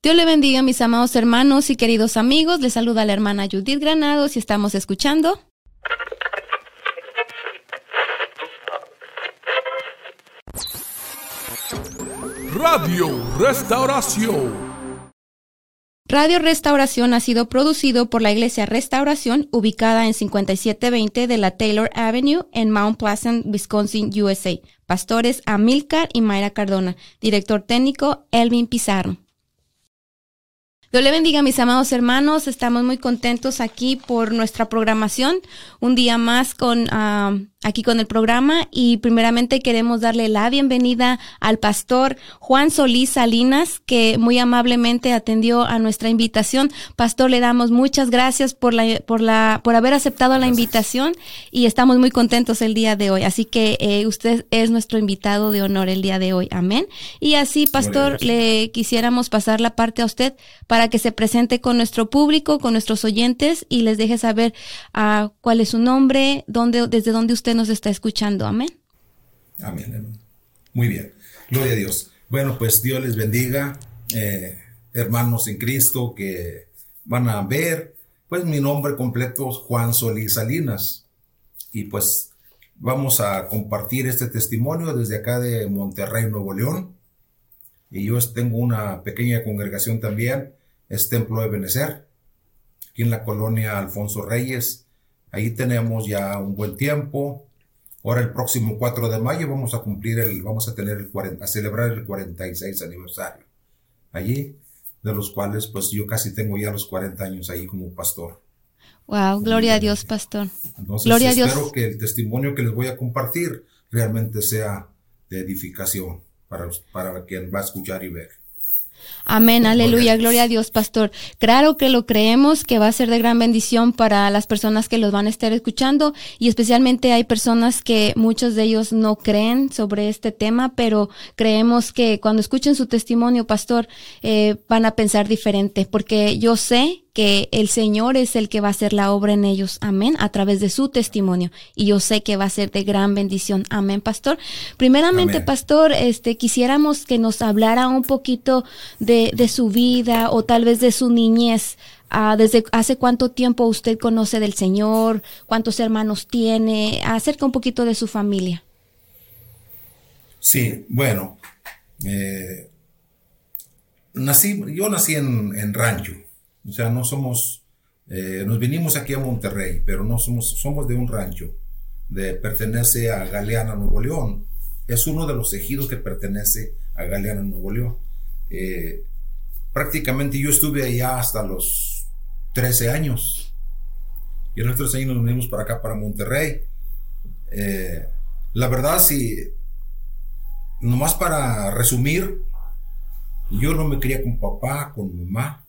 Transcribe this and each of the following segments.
Dios le bendiga, mis amados hermanos y queridos amigos. Les saluda la hermana Judith Granados y estamos escuchando. Radio Restauración. Radio Restauración ha sido producido por la Iglesia Restauración, ubicada en 5720 de la Taylor Avenue en Mount Pleasant, Wisconsin, USA. Pastores Amilcar y Mayra Cardona. Director técnico Elvin Pizarro. Dios le bendiga, mis amados hermanos. Estamos muy contentos aquí por nuestra programación. Un día más con ah, aquí con el programa y primeramente queremos darle la bienvenida al pastor Juan Solís Salinas que muy amablemente atendió a nuestra invitación. Pastor, le damos muchas gracias por la por la por haber aceptado la invitación y estamos muy contentos el día de hoy. Así que eh, usted es nuestro invitado de honor el día de hoy. Amén. Y así, pastor, le quisiéramos pasar la parte a usted para que se presente con nuestro público, con nuestros oyentes y les deje saber uh, cuál es su nombre, dónde desde dónde usted nos está escuchando. Amén. Amén. Muy bien. Gloria a Dios. Bueno, pues Dios les bendiga, eh, hermanos en Cristo que van a ver. Pues mi nombre completo es Juan Solís Salinas. Y pues vamos a compartir este testimonio desde acá de Monterrey, Nuevo León. Y yo tengo una pequeña congregación también, es Templo de Benecer, aquí en la colonia Alfonso Reyes. Ahí tenemos ya un buen tiempo. Ahora el próximo 4 de mayo vamos a cumplir el, vamos a tener el 40, a celebrar el 46 aniversario allí, de los cuales pues yo casi tengo ya los 40 años ahí como pastor. Wow, gloria a Dios, pastor. Entonces gloria espero a Dios. que el testimonio que les voy a compartir realmente sea de edificación para, para quien va a escuchar y ver. Amén, aleluya, gloria a Dios, pastor. Claro que lo creemos, que va a ser de gran bendición para las personas que los van a estar escuchando y especialmente hay personas que muchos de ellos no creen sobre este tema, pero creemos que cuando escuchen su testimonio, pastor, eh, van a pensar diferente, porque yo sé que el Señor es el que va a hacer la obra en ellos, amén, a través de su testimonio. Y yo sé que va a ser de gran bendición, amén, pastor. Primeramente, Amén. pastor, este, quisiéramos que nos hablara un poquito de, de su vida o tal vez de su niñez. Ah, ¿Desde hace cuánto tiempo usted conoce del Señor? ¿Cuántos hermanos tiene? Acerca un poquito de su familia. Sí, bueno, eh, nací, yo nací en, en rancho, o sea, no somos, eh, nos vinimos aquí a Monterrey, pero no somos, somos de un rancho, de, pertenece a Galeana, Nuevo León. Es uno de los ejidos que pertenece a Galeana, Nuevo León. Eh, prácticamente yo estuve allá hasta los 13 años. Y a los 13 años nos venimos para acá, para Monterrey. Eh, la verdad, si, nomás para resumir, yo no me crié con papá, con mamá.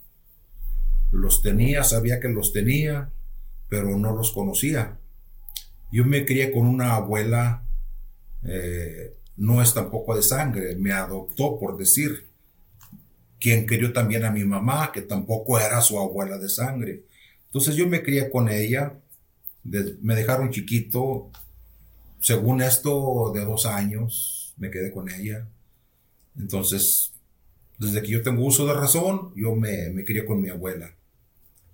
Los tenía, sabía que los tenía, pero no los conocía. Yo me crié con una abuela, eh, no es tampoco de sangre, me adoptó por decir, quien crió también a mi mamá, que tampoco era su abuela de sangre. Entonces yo me crié con ella, me dejaron chiquito, según esto, de dos años, me quedé con ella. Entonces, desde que yo tengo uso de razón, yo me, me crié con mi abuela.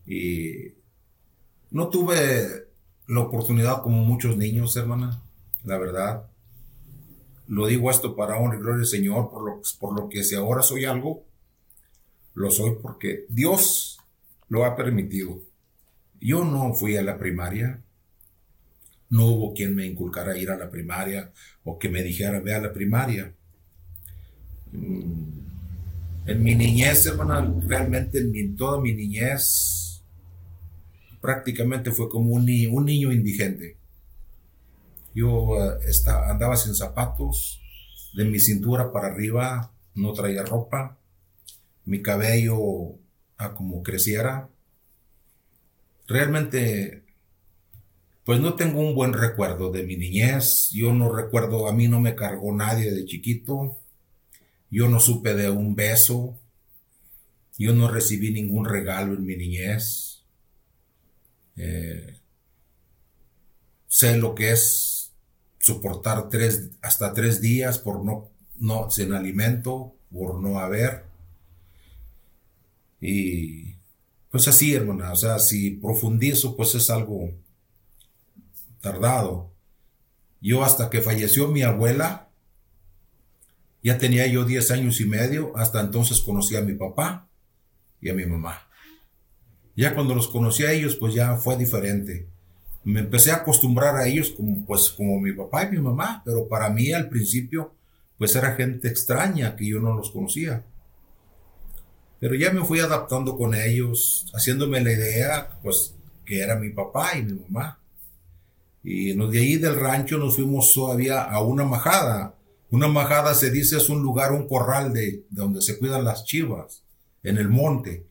Y no tuve la oportunidad como muchos niños, hermana, la verdad. Lo digo esto para honra y gloria del Señor, por lo, por lo que si ahora soy algo, lo soy porque Dios lo ha permitido. Yo no fui a la primaria, no hubo quien me inculcara ir a la primaria o que me dijera ve a la primaria. Mm, En mi niñez, hermana, realmente en toda mi niñez, prácticamente fue como un, ni- un niño indigente. Yo eh, esta- andaba sin zapatos, de mi cintura para arriba no traía ropa, mi cabello a como creciera. Realmente, pues no tengo un buen recuerdo de mi niñez. Yo no recuerdo, a mí no me cargó nadie de chiquito. Yo no supe de un beso. Yo no recibí ningún regalo en mi niñez. Eh, sé lo que es soportar tres, hasta tres días por no, no, sin alimento, por no haber. Y pues así, hermana, o sea, si profundizo, pues es algo tardado. Yo hasta que falleció mi abuela, ya tenía yo 10 años y medio, hasta entonces conocí a mi papá y a mi mamá. Ya cuando los conocí a ellos, pues ya fue diferente. Me empecé a acostumbrar a ellos como, pues, como mi papá y mi mamá, pero para mí al principio, pues era gente extraña que yo no los conocía. Pero ya me fui adaptando con ellos, haciéndome la idea, pues, que era mi papá y mi mamá. Y de ahí del rancho nos fuimos todavía a una majada. Una majada se dice es un lugar, un corral de, de donde se cuidan las chivas, en el monte.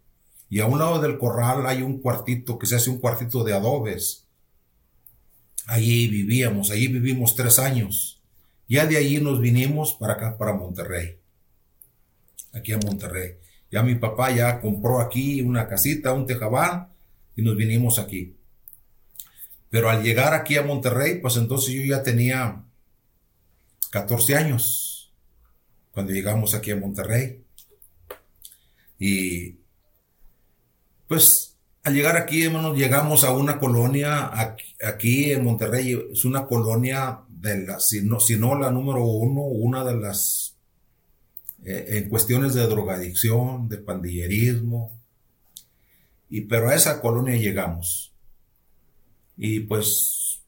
Y a un lado del corral hay un cuartito que se hace un cuartito de adobes. Allí vivíamos, allí vivimos tres años. Ya de allí nos vinimos para acá, para Monterrey. Aquí a Monterrey. Ya mi papá ya compró aquí una casita, un tejabán, y nos vinimos aquí. Pero al llegar aquí a Monterrey, pues entonces yo ya tenía 14 años cuando llegamos aquí a Monterrey. Y pues al llegar aquí, hermanos, llegamos a una colonia aquí, en Monterrey, es una colonia de la, si no, si no la número uno, una de las, eh, en cuestiones de drogadicción, de pandillerismo, y pero a esa colonia llegamos. Y pues,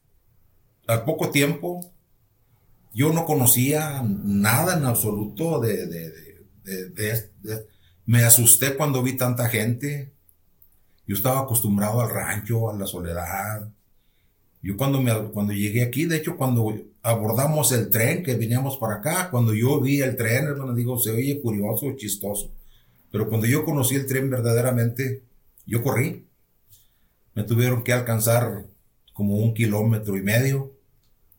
al poco tiempo, yo no conocía nada en absoluto de, de me asusté cuando vi tanta gente, yo estaba acostumbrado al rancho, a la soledad. Yo cuando, me, cuando llegué aquí, de hecho, cuando abordamos el tren que veníamos para acá, cuando yo vi el tren, hermano, digo, se oye curioso, chistoso. Pero cuando yo conocí el tren verdaderamente, yo corrí. Me tuvieron que alcanzar como un kilómetro y medio.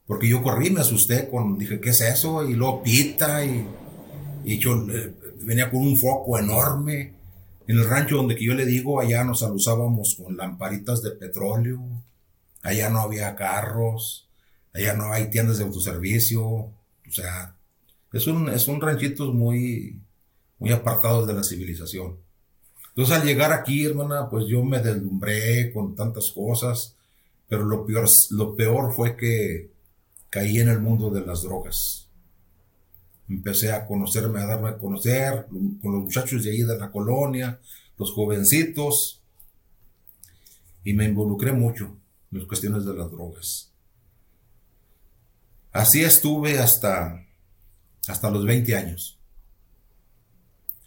Porque yo corrí, me asusté con, dije, ¿qué es eso? Y luego pita y, y yo eh, venía con un foco enorme en el rancho donde que yo le digo, allá nos alusábamos con lamparitas de petróleo, allá no había carros, allá no hay tiendas de autoservicio, o sea, es un, es un ranchito muy, muy apartado de la civilización. Entonces al llegar aquí, hermana, pues yo me deslumbré con tantas cosas, pero lo peor, lo peor fue que caí en el mundo de las drogas empecé a conocerme, a darme a conocer con los muchachos de ahí de la colonia, los jovencitos, y me involucré mucho en las cuestiones de las drogas. Así estuve hasta, hasta los 20 años.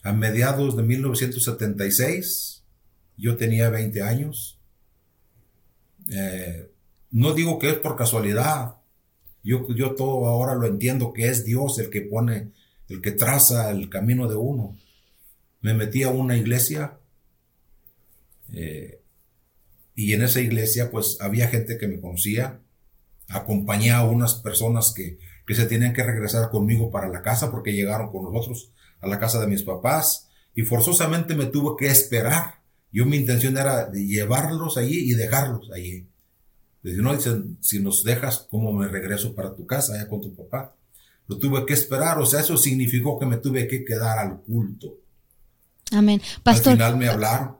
A mediados de 1976, yo tenía 20 años. Eh, no digo que es por casualidad, yo, yo todo ahora lo entiendo que es Dios el que pone, el que traza el camino de uno. Me metí a una iglesia eh, y en esa iglesia pues había gente que me conocía. Acompañé a unas personas que, que se tenían que regresar conmigo para la casa porque llegaron con nosotros a la casa de mis papás y forzosamente me tuve que esperar. Yo mi intención era llevarlos allí y dejarlos allí. No, dicen, si nos dejas, ¿cómo me regreso para tu casa, allá con tu papá? Lo tuve que esperar, o sea, eso significó que me tuve que quedar al culto. Amén. Pastor. Al final me hablaron.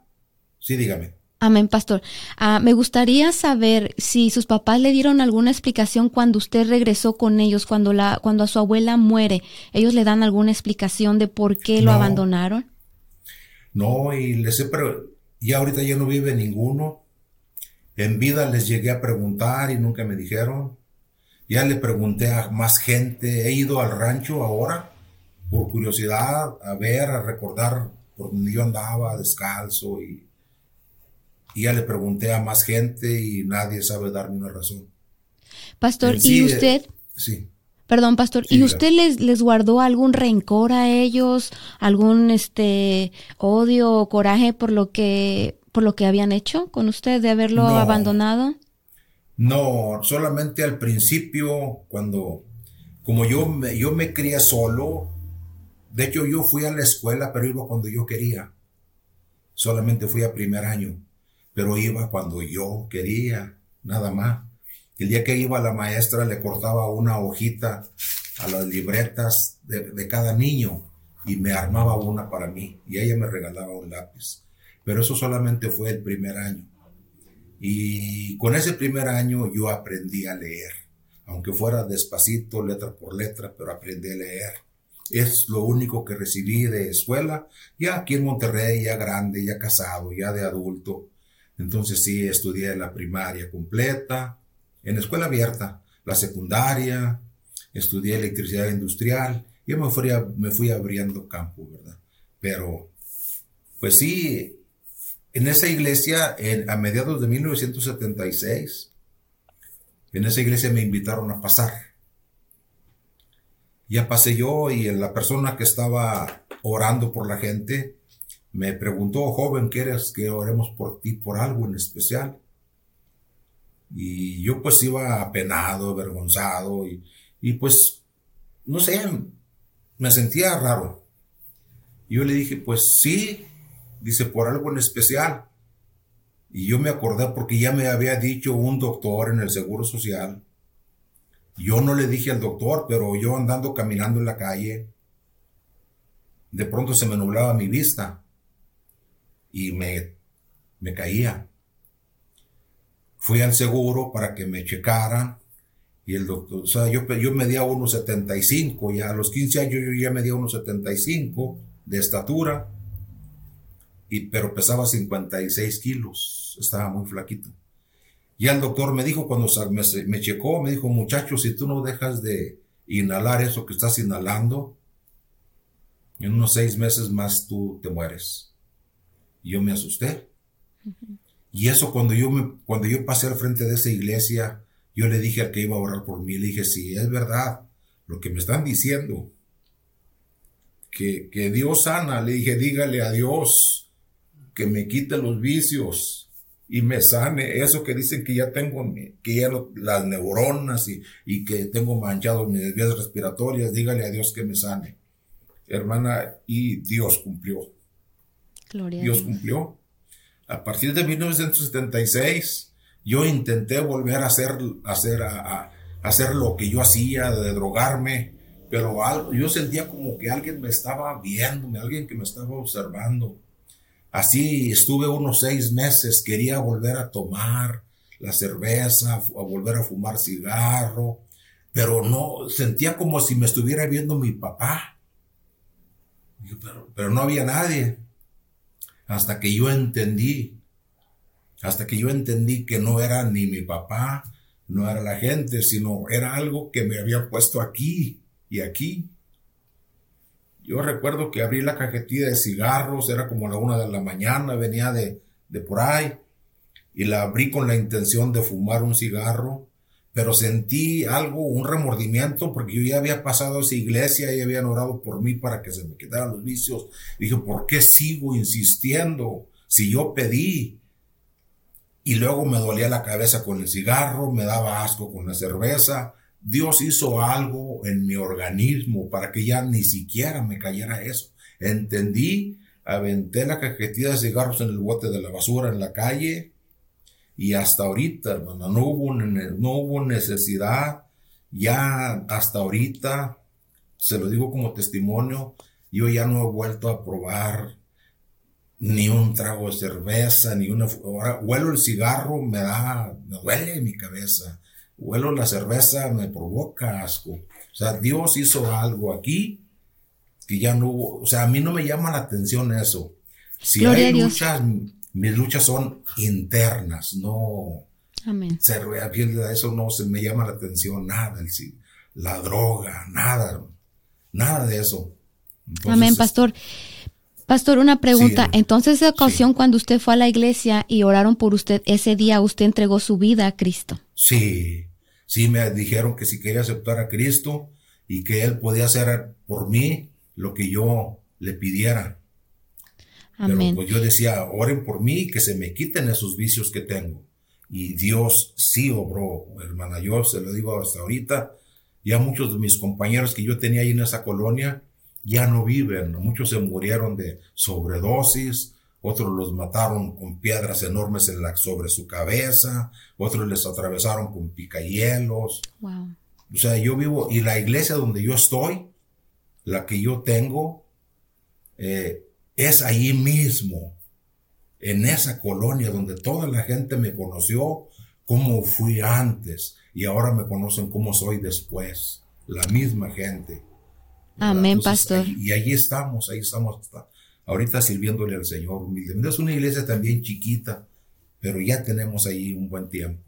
Sí, dígame. Amén, pastor. Ah, me gustaría saber si sus papás le dieron alguna explicación cuando usted regresó con ellos, cuando la, cuando a su abuela muere. ¿Ellos le dan alguna explicación de por qué lo abandonaron? No, y les sé, pero ya ahorita ya no vive ninguno. En vida les llegué a preguntar y nunca me dijeron. Ya le pregunté a más gente. He ido al rancho ahora por curiosidad, a ver, a recordar por donde yo andaba descalzo y, ya le pregunté a más gente y nadie sabe darme una razón. Pastor, ¿y eh, usted? sí. Perdón, pastor, ¿y usted les, les guardó algún rencor a ellos, algún este odio o coraje por lo que por lo que habían hecho con usted de haberlo abandonado? No, solamente al principio, cuando, como yo me, yo me crié solo, de hecho yo fui a la escuela, pero iba cuando yo quería. Solamente fui a primer año, pero iba cuando yo quería, nada más. El día que iba la maestra le cortaba una hojita a las libretas de, de cada niño y me armaba una para mí y ella me regalaba un lápiz pero eso solamente fue el primer año. Y con ese primer año yo aprendí a leer, aunque fuera despacito, letra por letra, pero aprendí a leer. Es lo único que recibí de escuela, ya aquí en Monterrey, ya grande, ya casado, ya de adulto. Entonces sí, estudié la primaria completa, en escuela abierta, la secundaria, estudié electricidad industrial, y me fui, me fui abriendo campo, ¿verdad? Pero, pues sí, en esa iglesia, a mediados de 1976, en esa iglesia me invitaron a pasar. Ya pasé yo y la persona que estaba orando por la gente me preguntó, joven, ¿quieres que oremos por ti por algo en especial? Y yo pues iba apenado, avergonzado y, y pues, no sé, me sentía raro. Yo le dije, pues sí, dice, por algo en especial. Y yo me acordé porque ya me había dicho un doctor en el Seguro Social. Yo no le dije al doctor, pero yo andando caminando en la calle, de pronto se me nublaba mi vista y me, me caía. Fui al seguro para que me checaran y el doctor, o sea, yo, yo medía 1,75, ya a los 15 años yo ya medía 1,75 de estatura y, pero pesaba 56 kilos, estaba muy flaquito. Y el doctor me dijo cuando me, me checó, me dijo, muchacho, si tú no dejas de inhalar eso que estás inhalando, en unos seis meses más tú te mueres. Y yo me asusté. Y eso cuando yo, me, cuando yo pasé al frente de esa iglesia, yo le dije al que iba a orar por mí, le dije, sí, es verdad, lo que me están diciendo, que, que Dios sana, le dije, dígale a Dios que me quite los vicios y me sane. Eso que dicen que ya tengo, que ya las neuronas y, y, que tengo manchados mis vías respiratorias, dígale a Dios que me sane. Hermana, y Dios cumplió. Gloria Dios cumplió. A partir de 1976, yo intenté volver a hacer, hacer, a, hacer lo que yo hacía, de drogarme, pero algo, yo sentía como que alguien me estaba viendo, alguien que me estaba observando. Así estuve unos seis meses, quería volver a tomar la cerveza, a volver a fumar cigarro, pero no, sentía como si me estuviera viendo mi papá. Pero, pero no había nadie. Hasta que yo entendí, hasta que yo entendí que no era ni mi papá, no era la gente, sino era algo que me había puesto aquí y aquí. Yo recuerdo que abrí la cajetilla de cigarros, era como la una de la mañana, venía de, de por ahí, y la abrí con la intención de fumar un cigarro, pero sentí algo, un remordimiento, porque yo ya había pasado a esa iglesia y habían orado por mí para que se me quitaran los vicios. dije, ¿por qué sigo insistiendo? Si yo pedí. Y luego me dolía la cabeza con el cigarro, me daba asco con la cerveza, Dios hizo algo en mi organismo para que ya ni siquiera me cayera eso. Entendí, aventé la cajetilla de cigarros en el bote de la basura en la calle y hasta ahorita, hermano, no hubo, no hubo necesidad. Ya hasta ahorita, se lo digo como testimonio, yo ya no he vuelto a probar ni un trago de cerveza, ni una... Ahora huelo el cigarro, me da, me duele mi cabeza huelo la cerveza, me provoca asco. O sea, Dios hizo algo aquí que ya no hubo, o sea, a mí no me llama la atención eso. Si hay luchas, mis luchas son internas, no... Amén. Se eso no se me llama la atención, nada, el, la droga, nada, nada de eso. Amén, pastor. Pastor, una pregunta. Entonces, esa ocasión cuando usted fue a la iglesia y oraron por usted, ese día usted entregó su vida a Cristo. Sí, sí me dijeron que si quería aceptar a Cristo y que Él podía hacer por mí lo que yo le pidiera. Amén. Pero pues yo decía, oren por mí y que se me quiten esos vicios que tengo. Y Dios sí obró, hermana. Yo se lo digo hasta ahorita. Ya muchos de mis compañeros que yo tenía ahí en esa colonia ya no viven. Muchos se murieron de sobredosis, otros los mataron con piedras enormes en la, sobre su cabeza, otros les atravesaron con picahielos. Wow. O sea, yo vivo, y la iglesia donde yo estoy, la que yo tengo, eh, es allí mismo, en esa colonia donde toda la gente me conoció como fui antes y ahora me conocen como soy después. La misma gente. Amén, pastor. y ahí estamos, ahí estamos ahorita sirviéndole al Señor humildemente. Es una iglesia también chiquita, pero ya tenemos ahí un buen tiempo.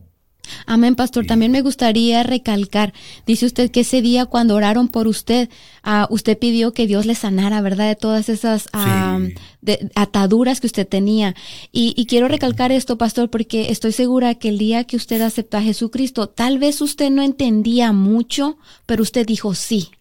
Amén, pastor. También me gustaría recalcar, dice usted que ese día cuando oraron por usted, uh, usted pidió que Dios le sanara, ¿verdad? De todas esas uh, de, ataduras que usted tenía. Y, y, quiero recalcar esto, pastor, porque estoy segura que el día que usted aceptó a Jesucristo, tal vez usted no entendía mucho, pero usted dijo sí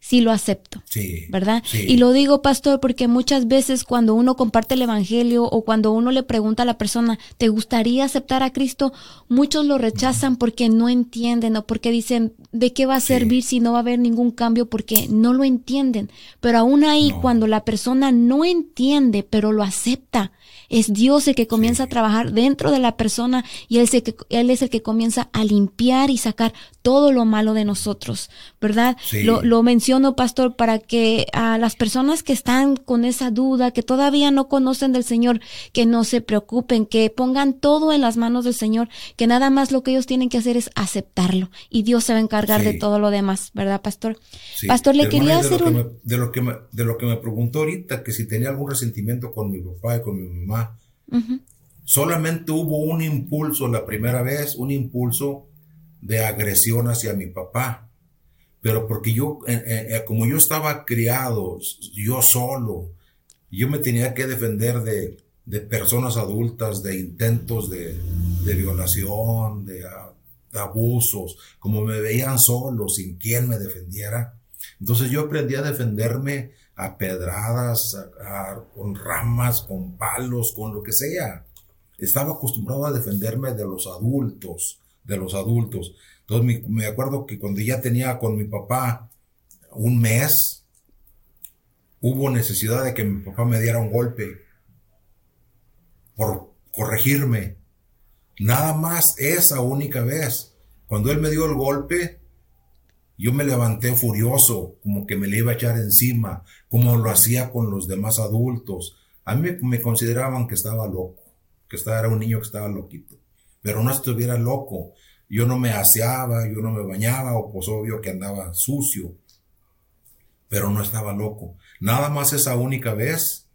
sí lo acepto. Sí. ¿Verdad? Y lo digo, pastor, porque muchas veces cuando uno comparte el Evangelio o cuando uno le pregunta a la persona, ¿te gustaría aceptar a Cristo? Muchos lo rechazan porque no entienden o porque dicen, ¿de qué va a servir si no va a haber ningún cambio? Porque no lo entienden. Pero aún ahí, cuando la persona no entiende, pero lo acepta, es Dios el que comienza a trabajar dentro de la persona y él es, el que, él es el que comienza a limpiar y sacar todo lo malo de nosotros, ¿verdad? Lo, lo, menciono, pastor, para que a las personas que están con esa duda, que todavía no conocen del Señor, que no se preocupen, que pongan todo en las manos del Señor, que nada más lo que ellos tienen que hacer es aceptarlo y Dios se va a encargar de todo lo demás, ¿verdad, pastor? Pastor, le quería hacer un... de, lo que me, de lo que me preguntó ahorita, que si tenía algún resentimiento con mi papá y con mi mamá, solamente hubo un impulso la primera vez, un impulso de agresión hacia mi papá. Pero porque yo, eh, eh, eh, como yo estaba criado, yo solo, yo me tenía que defender de, de personas adultas, de intentos de, de violación, de, de, abusos, como me veían solo, sin quien me defendiera. Entonces yo aprendí a defenderme a pedradas, con ramas, con palos, con lo que sea. Estaba acostumbrado a defenderme de los adultos, de los adultos. Entonces me, acuerdo que cuando ya tenía con mi papá un mes, hubo necesidad de que mi papá me diera un golpe por corregirme. Nada más esa única vez. Cuando él me dio el golpe, yo me levanté furioso, como que me le iba a echar encima, como lo hacía con los demás adultos. A mí me, consideraban que estaba loco, que estaba, era un niño que estaba loquito, pero no estuviera loco. Yo no me aseaba, yo no me bañaba, o pues obvio que andaba sucio, pero no estaba loco. Nada más esa única vez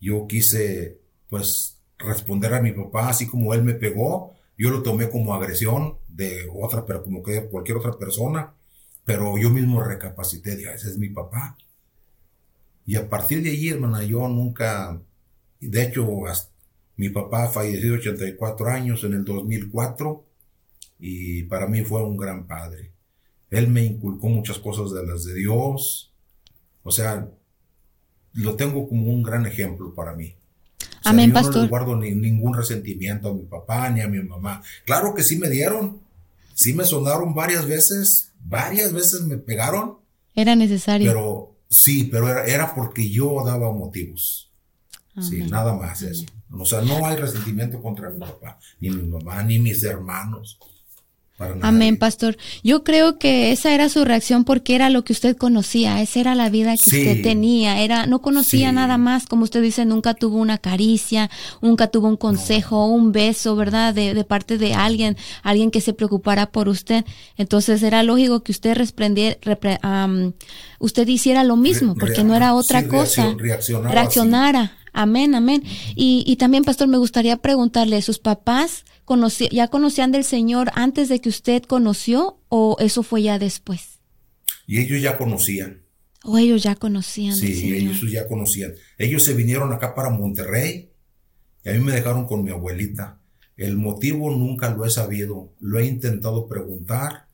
yo quise, pues, responder a mi papá, así como él me pegó, yo lo tomé como agresión de otra, pero como que cualquier otra persona pero yo mismo recapacité, dije, ese es mi papá. Y a partir de allí, hermana, yo nunca, de hecho, mi papá falleció 84 años en el 2004 y para mí fue un gran padre. Él me inculcó muchas cosas de las de Dios. O sea, lo tengo como un gran ejemplo para mí. Amén, pastor. No le guardo ni, ningún resentimiento a mi papá ni a mi mamá. Claro que sí me dieron. Sí me sonaron varias veces varias veces me pegaron. Era necesario. Pero sí, pero era, era porque yo daba motivos. Sí, nada más eso. O sea, no hay resentimiento contra mi papá, ni mi mamá, ni mis hermanos. Amén, pastor. Yo creo que esa era su reacción porque era lo que usted conocía, esa era la vida que usted tenía, era no conocía nada más, como usted dice, nunca tuvo una caricia, nunca tuvo un consejo, un beso, ¿verdad? De, de, parte de alguien, alguien que se preocupara por usted. Entonces era lógico que usted resplendiera, usted hiciera lo mismo, porque no era otra cosa. reaccionara. Amén, amén. Y, y también, pastor, me gustaría preguntarle, ¿sus papás ya conocían del Señor antes de que usted conoció o eso fue ya después? Y ellos ya conocían. O ellos ya conocían. Sí, ellos ya conocían. Ellos se vinieron acá para Monterrey y a mí me dejaron con mi abuelita. El motivo nunca lo he sabido. Lo he intentado preguntar,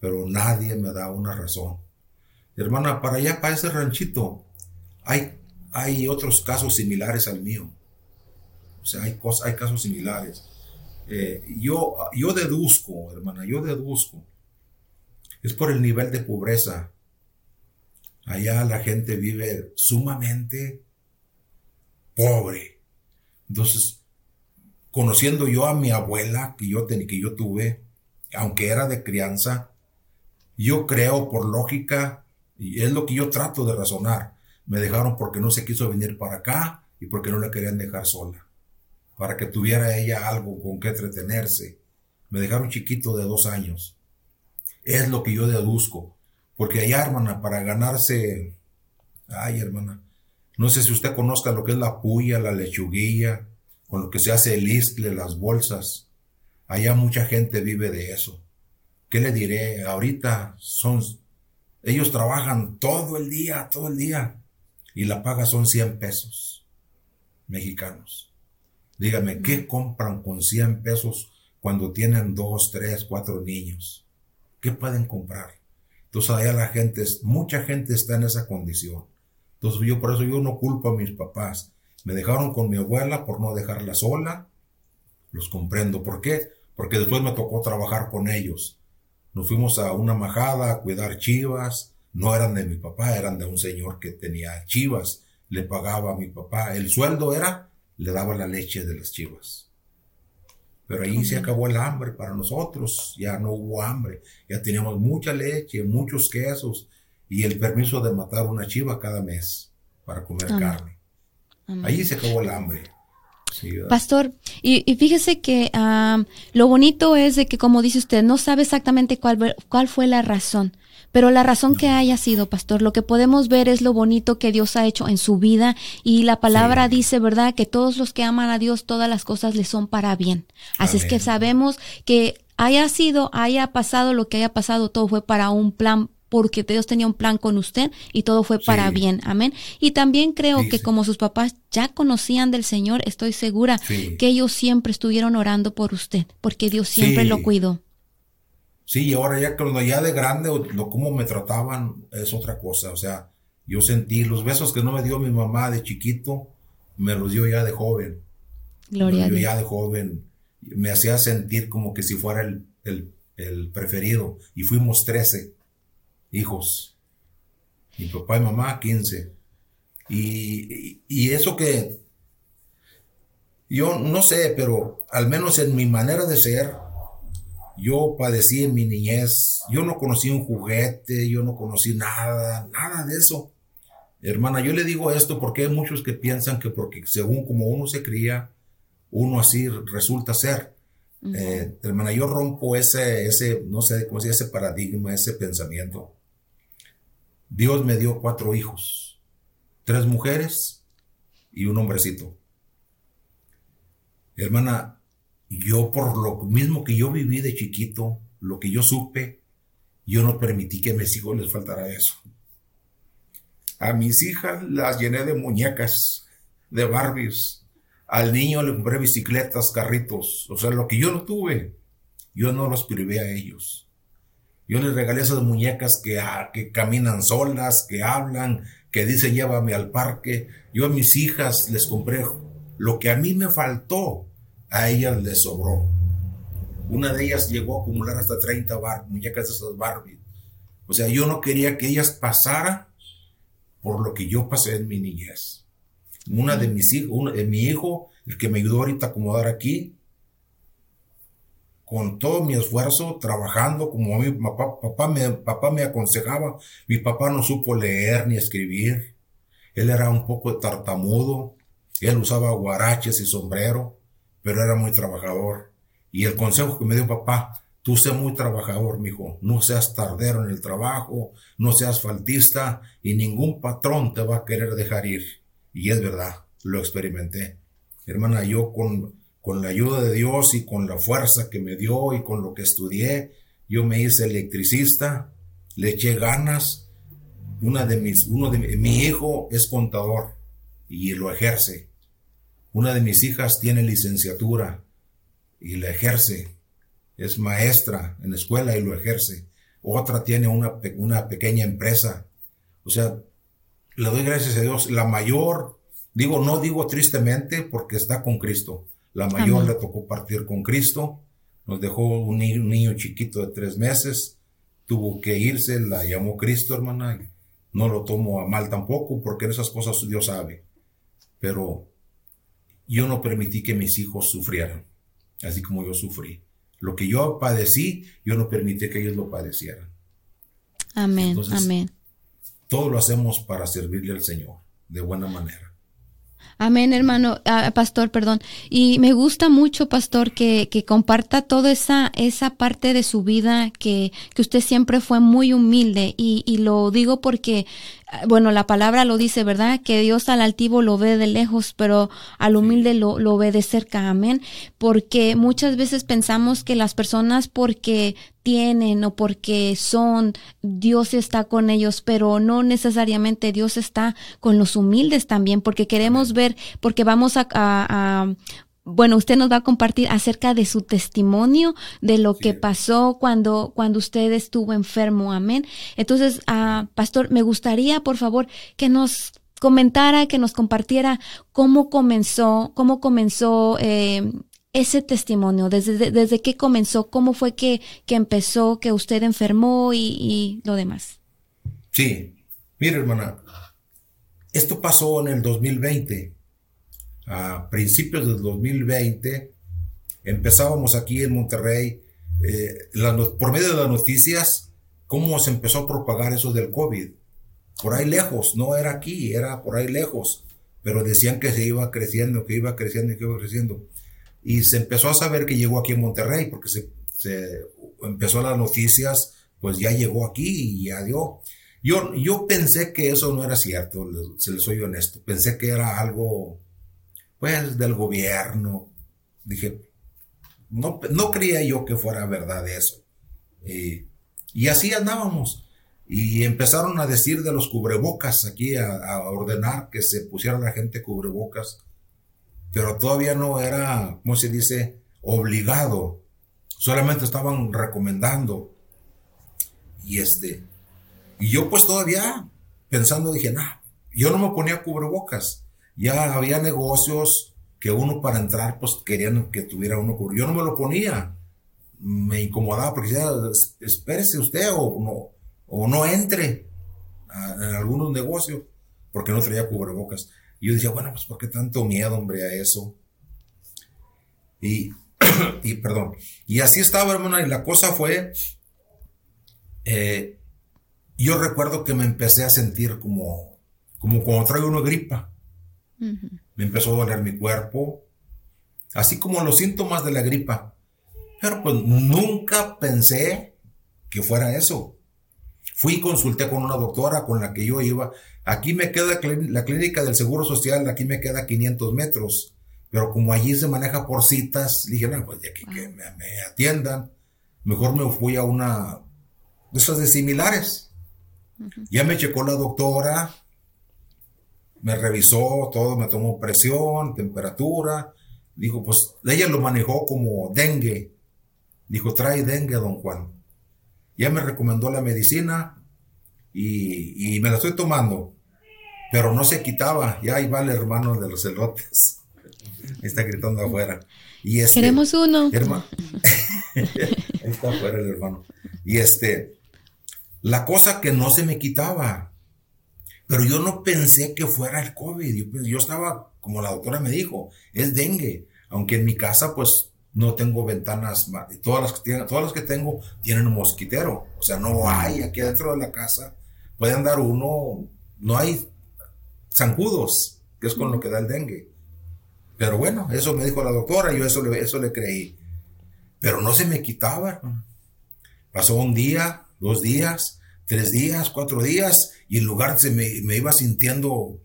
pero nadie me da una razón. Hermana, para allá, para ese ranchito, hay, hay otros casos similares al mío. O sea, hay, hay casos similares. Eh, yo, yo deduzco, hermana, yo deduzco, es por el nivel de pobreza. Allá la gente vive sumamente pobre. Entonces, conociendo yo a mi abuela que yo, que yo tuve, aunque era de crianza, yo creo por lógica, y es lo que yo trato de razonar, me dejaron porque no se quiso venir para acá y porque no la querían dejar sola. Para que tuviera ella algo con que entretenerse. Me dejaron chiquito de dos años. Es lo que yo deduzco. Porque allá, hermana, para ganarse... Ay, hermana. No sé si usted conozca lo que es la puya, la lechuguilla, con lo que se hace el iscle, las bolsas. Allá mucha gente vive de eso. ¿Qué le diré? Ahorita son... Ellos trabajan todo el día, todo el día. Y la paga son 100 pesos mexicanos. Dígame, ¿qué compran con 100 pesos cuando tienen dos, tres, cuatro niños? ¿Qué pueden comprar? Entonces allá la gente, mucha gente está en esa condición. Entonces yo por eso yo no culpo a mis papás. Me dejaron con mi abuela por no dejarla sola. Los comprendo. ¿Por qué? Porque después me tocó trabajar con ellos. Nos fuimos a una majada a cuidar chivas. No eran de mi papá, eran de un señor que tenía chivas. Le pagaba a mi papá. El sueldo era, le daba la leche de las chivas. Pero ahí se acabó el hambre para nosotros. Ya no hubo hambre. Ya teníamos mucha leche, muchos quesos y el permiso de matar una chiva cada mes para comer carne. Ahí se acabó el hambre. Pastor, y, fíjese que lo bonito es de que, como dice usted, no sabe exactamente cuál, cuál fue la razón, pero la razón que haya sido, pastor, lo que podemos ver es lo bonito que Dios ha hecho en su vida y la palabra dice, ¿verdad?, que todos los que aman a Dios, todas las cosas les son para bien. Así es que sabemos que haya sido, haya pasado lo que haya pasado, todo fue para un plan porque Dios tenía un plan con usted y todo fue para bien. Amén. Y también creo que como sus papás ya conocían del Señor, estoy segura que ellos siempre estuvieron orando por usted, porque Dios siempre lo cuidó. Sí, y ahora ya cuando ya de grande, lo cómo me trataban es otra cosa. O sea, yo sentí los besos que no me dio mi mamá de chiquito, me los dio ya de joven. Gloria Dios. ya de joven. Me hacía sentir como que si fuera el, el, el preferido. Y fuimos trece hijos. Mi papá y mamá, 15. Y, y, eso que yo no sé, pero al menos en mi manera de ser, yo padecí en mi niñez. Yo no conocí un juguete, yo no conocí nada, nada de eso. Hermana, yo le digo esto porque hay muchos que piensan que porque según como uno se cría, uno así resulta ser. Eh, hermana, yo rompo ese, ese, no sé cómo se ese paradigma, ese pensamiento. Dios me dio cuatro hijos, tres mujeres y un hombrecito. Hermana, yo por lo mismo que yo viví de chiquito, lo que yo supe, yo no permití que a mis hijos les faltara eso. A mis hijas las llené de muñecas, de Barbies. Al niño le compré bicicletas, carritos. O sea, lo que yo no tuve, yo no los privé a ellos. Yo les regalé esas muñecas que, ah, que caminan solas, que hablan, que dicen llévame al parque. Yo a mis hijas les compré lo que a mí me faltó, a ellas les sobró. Una de ellas llegó a acumular hasta 30 muñecas de esas Barbie. O sea, yo no quería que ellas pasaran por lo que yo pasé en mi niñez. Una de mis hijos, de mi hijo, el que me ayudó ahorita a acomodar aquí, con todo mi esfuerzo, trabajando como mi papá, me, papá me aconsejaba. Mi papá no supo leer ni escribir. Él era un poco tartamudo. Él usaba guaraches y sombrero, pero era muy trabajador. Y el consejo que me dio papá, tú sé muy trabajador, mijo. No seas tardero en el trabajo, no seas faltista y ningún patrón te va a querer dejar ir. Y es verdad, lo experimenté. Hermana, yo con con la ayuda de Dios y con la fuerza que me dio y con lo que estudié, yo me hice electricista, le eché ganas. Una de mis, uno de mi hijo es contador y lo ejerce. Una de mis hijas tiene licenciatura y la ejerce. Es maestra en escuela y lo ejerce. Otra tiene una, una pequeña empresa. O sea, le doy gracias a Dios. La mayor, digo, no digo tristemente porque está con Cristo la mayor le tocó partir con Cristo, nos dejó un niño, chiquito de tres meses, tuvo que irse, la llamó Cristo, hermana. No lo tomo a mal tampoco, porque esas cosas Dios sabe. Pero yo no permití que mis hijos sufrieran, así como yo sufrí. Lo que yo padecí, yo no permití que ellos lo padecieran. Amén, amén. Todo lo hacemos para servirle al Señor, de buena manera. Amén, hermano, ah, pastor, perdón. Y me gusta mucho, pastor, que, que comparta toda esa, esa parte de su vida, que, que usted siempre fue muy humilde. Y, y lo digo porque, ah, bueno, la palabra lo dice, ¿verdad? Que Dios al altivo lo ve de lejos, pero al humilde lo, lo ve de cerca. Amén. Porque muchas veces pensamos que las personas, porque tienen o porque son, Dios está con ellos, pero no necesariamente Dios está con los humildes también, porque queremos ver, porque vamos a, bueno, usted nos va a compartir acerca de su testimonio, de lo que pasó cuando, cuando usted estuvo enfermo, amén. Entonces, uh, pastor, me gustaría, por favor, que nos comentara, que nos compartiera cómo comenzó, cómo comenzó eh, ese testimonio, desde, desde qué comenzó, cómo fue que, que empezó, que usted enfermó y, lo demás. Sí, mire hermana, esto pasó en el 2020. A principios del 2020 empezábamos aquí en Monterrey, eh, por medio de las noticias, cómo se empezó a propagar eso del COVID. Por ahí lejos, no era aquí, era por ahí lejos, pero decían que se iba creciendo, que iba creciendo y que iba creciendo y se empezó a saber que llegó aquí en Monterrey, porque se, se empezó las noticias, pues ya llegó aquí y ya dio. Yo, yo pensé que eso no era cierto, se les soy honesto. Pensé que era algo, pues, del gobierno. Dije, no, no creía yo que fuera verdad eso. y así andábamos. Y empezaron a decir de los cubrebocas aquí, a, a ordenar que se pusiera la gente cubrebocas pero todavía no era, ¿cómo se dice?, obligado. Solamente estaban recomendando. Y este, y yo pues todavía pensando dije, nah, yo no me ponía cubrebocas. Ya había negocios que uno para entrar pues querían que tuviera uno cubrebocas. Yo no me lo ponía. Me incomodaba porque decía, espérese usted o no, o no entre en algunos negocios porque no traía cubrebocas. Y yo decía, bueno, pues ¿por qué tanto miedo, hombre, a eso? Y, y perdón, y así estaba, hermana, y la cosa fue, eh, yo recuerdo que me empecé a sentir como, como cuando traigo una gripa. Me empezó a doler mi cuerpo, así como los síntomas de la gripa. Pero pues nunca pensé que fuera eso. Fui y consulté con una doctora con la que yo iba Aquí me queda la clínica del Seguro Social, aquí me queda 500 metros, pero como allí se maneja por citas, dije, no, pues de aquí que me, atiendan, mejor me fui a una de esas de similares. Ya me checó la doctora, me revisó todo, me tomó presión, temperatura. Dijo, pues ella lo manejó como dengue. Dijo, trae dengue, don Juan. Ya me recomendó la medicina y, y me la estoy tomando pero no se quitaba. Ya ahí va el hermano de los elotes. Está gritando afuera. Y este, Queremos uno. ahí está afuera el hermano. Y este, la cosa que no se me quitaba. Pero yo no pensé que fuera el COVID. Yo, estaba, como la doctora me dijo, es dengue. Aunque en mi casa, pues, no tengo ventanas, todas las que, todas las que tengo tienen un mosquitero. O sea, no hay aquí adentro de la casa. Pueden dar uno, no hay zancudos, que es con lo que da el dengue. Pero bueno, eso me dijo la doctora, yo eso le, eso le creí. Pero no se me quitaba. Pasó un día, dos días, tres días, cuatro días, y en lugar se me, iba sintiendo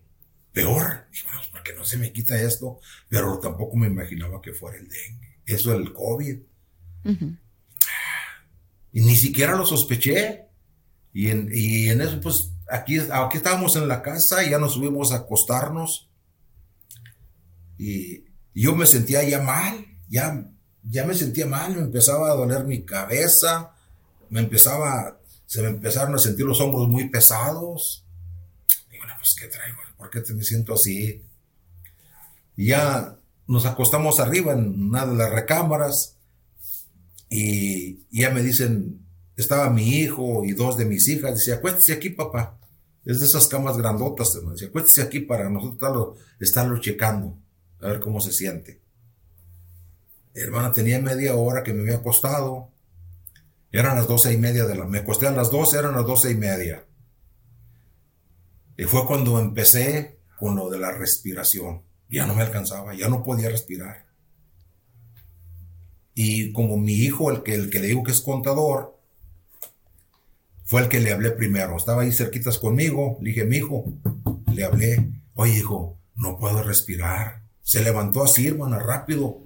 peor. Dije, bueno, ¿por qué no se me quita esto? Pero tampoco me imaginaba que fuera el dengue. Eso el COVID. Y ni siquiera lo sospeché. Y en, y en eso, pues, aquí, estábamos en la casa y ya nos subimos a acostarnos. Y yo me sentía ya mal, ya, ya me sentía mal, me empezaba a doler mi cabeza, me empezaba, se me empezaron a sentir los hombros muy pesados. Y bueno, pues, ¿qué traigo? ¿Por qué me siento así? Ya nos acostamos arriba en una de las recámaras y ya me dicen, estaba mi hijo y dos de mis hijas, decía, acuéstese aquí, papá. Es de esas camas grandotas, me decía, acuéstese aquí para nosotros estarlo, checando, a ver cómo se siente. hermana, tenía media hora que me había acostado. Eran las doce y media de la... Me acosté a las doce, eran las doce y media. Y fue cuando empecé con lo de la respiración. Ya no me alcanzaba, ya no podía respirar. Y como mi hijo, el que, el que le digo que es contador, fue el que le hablé primero. Estaba ahí cerquitas conmigo. Le dije, mi hijo, le hablé. Oye, hijo, no puedo respirar. Se levantó así, hermana, rápido.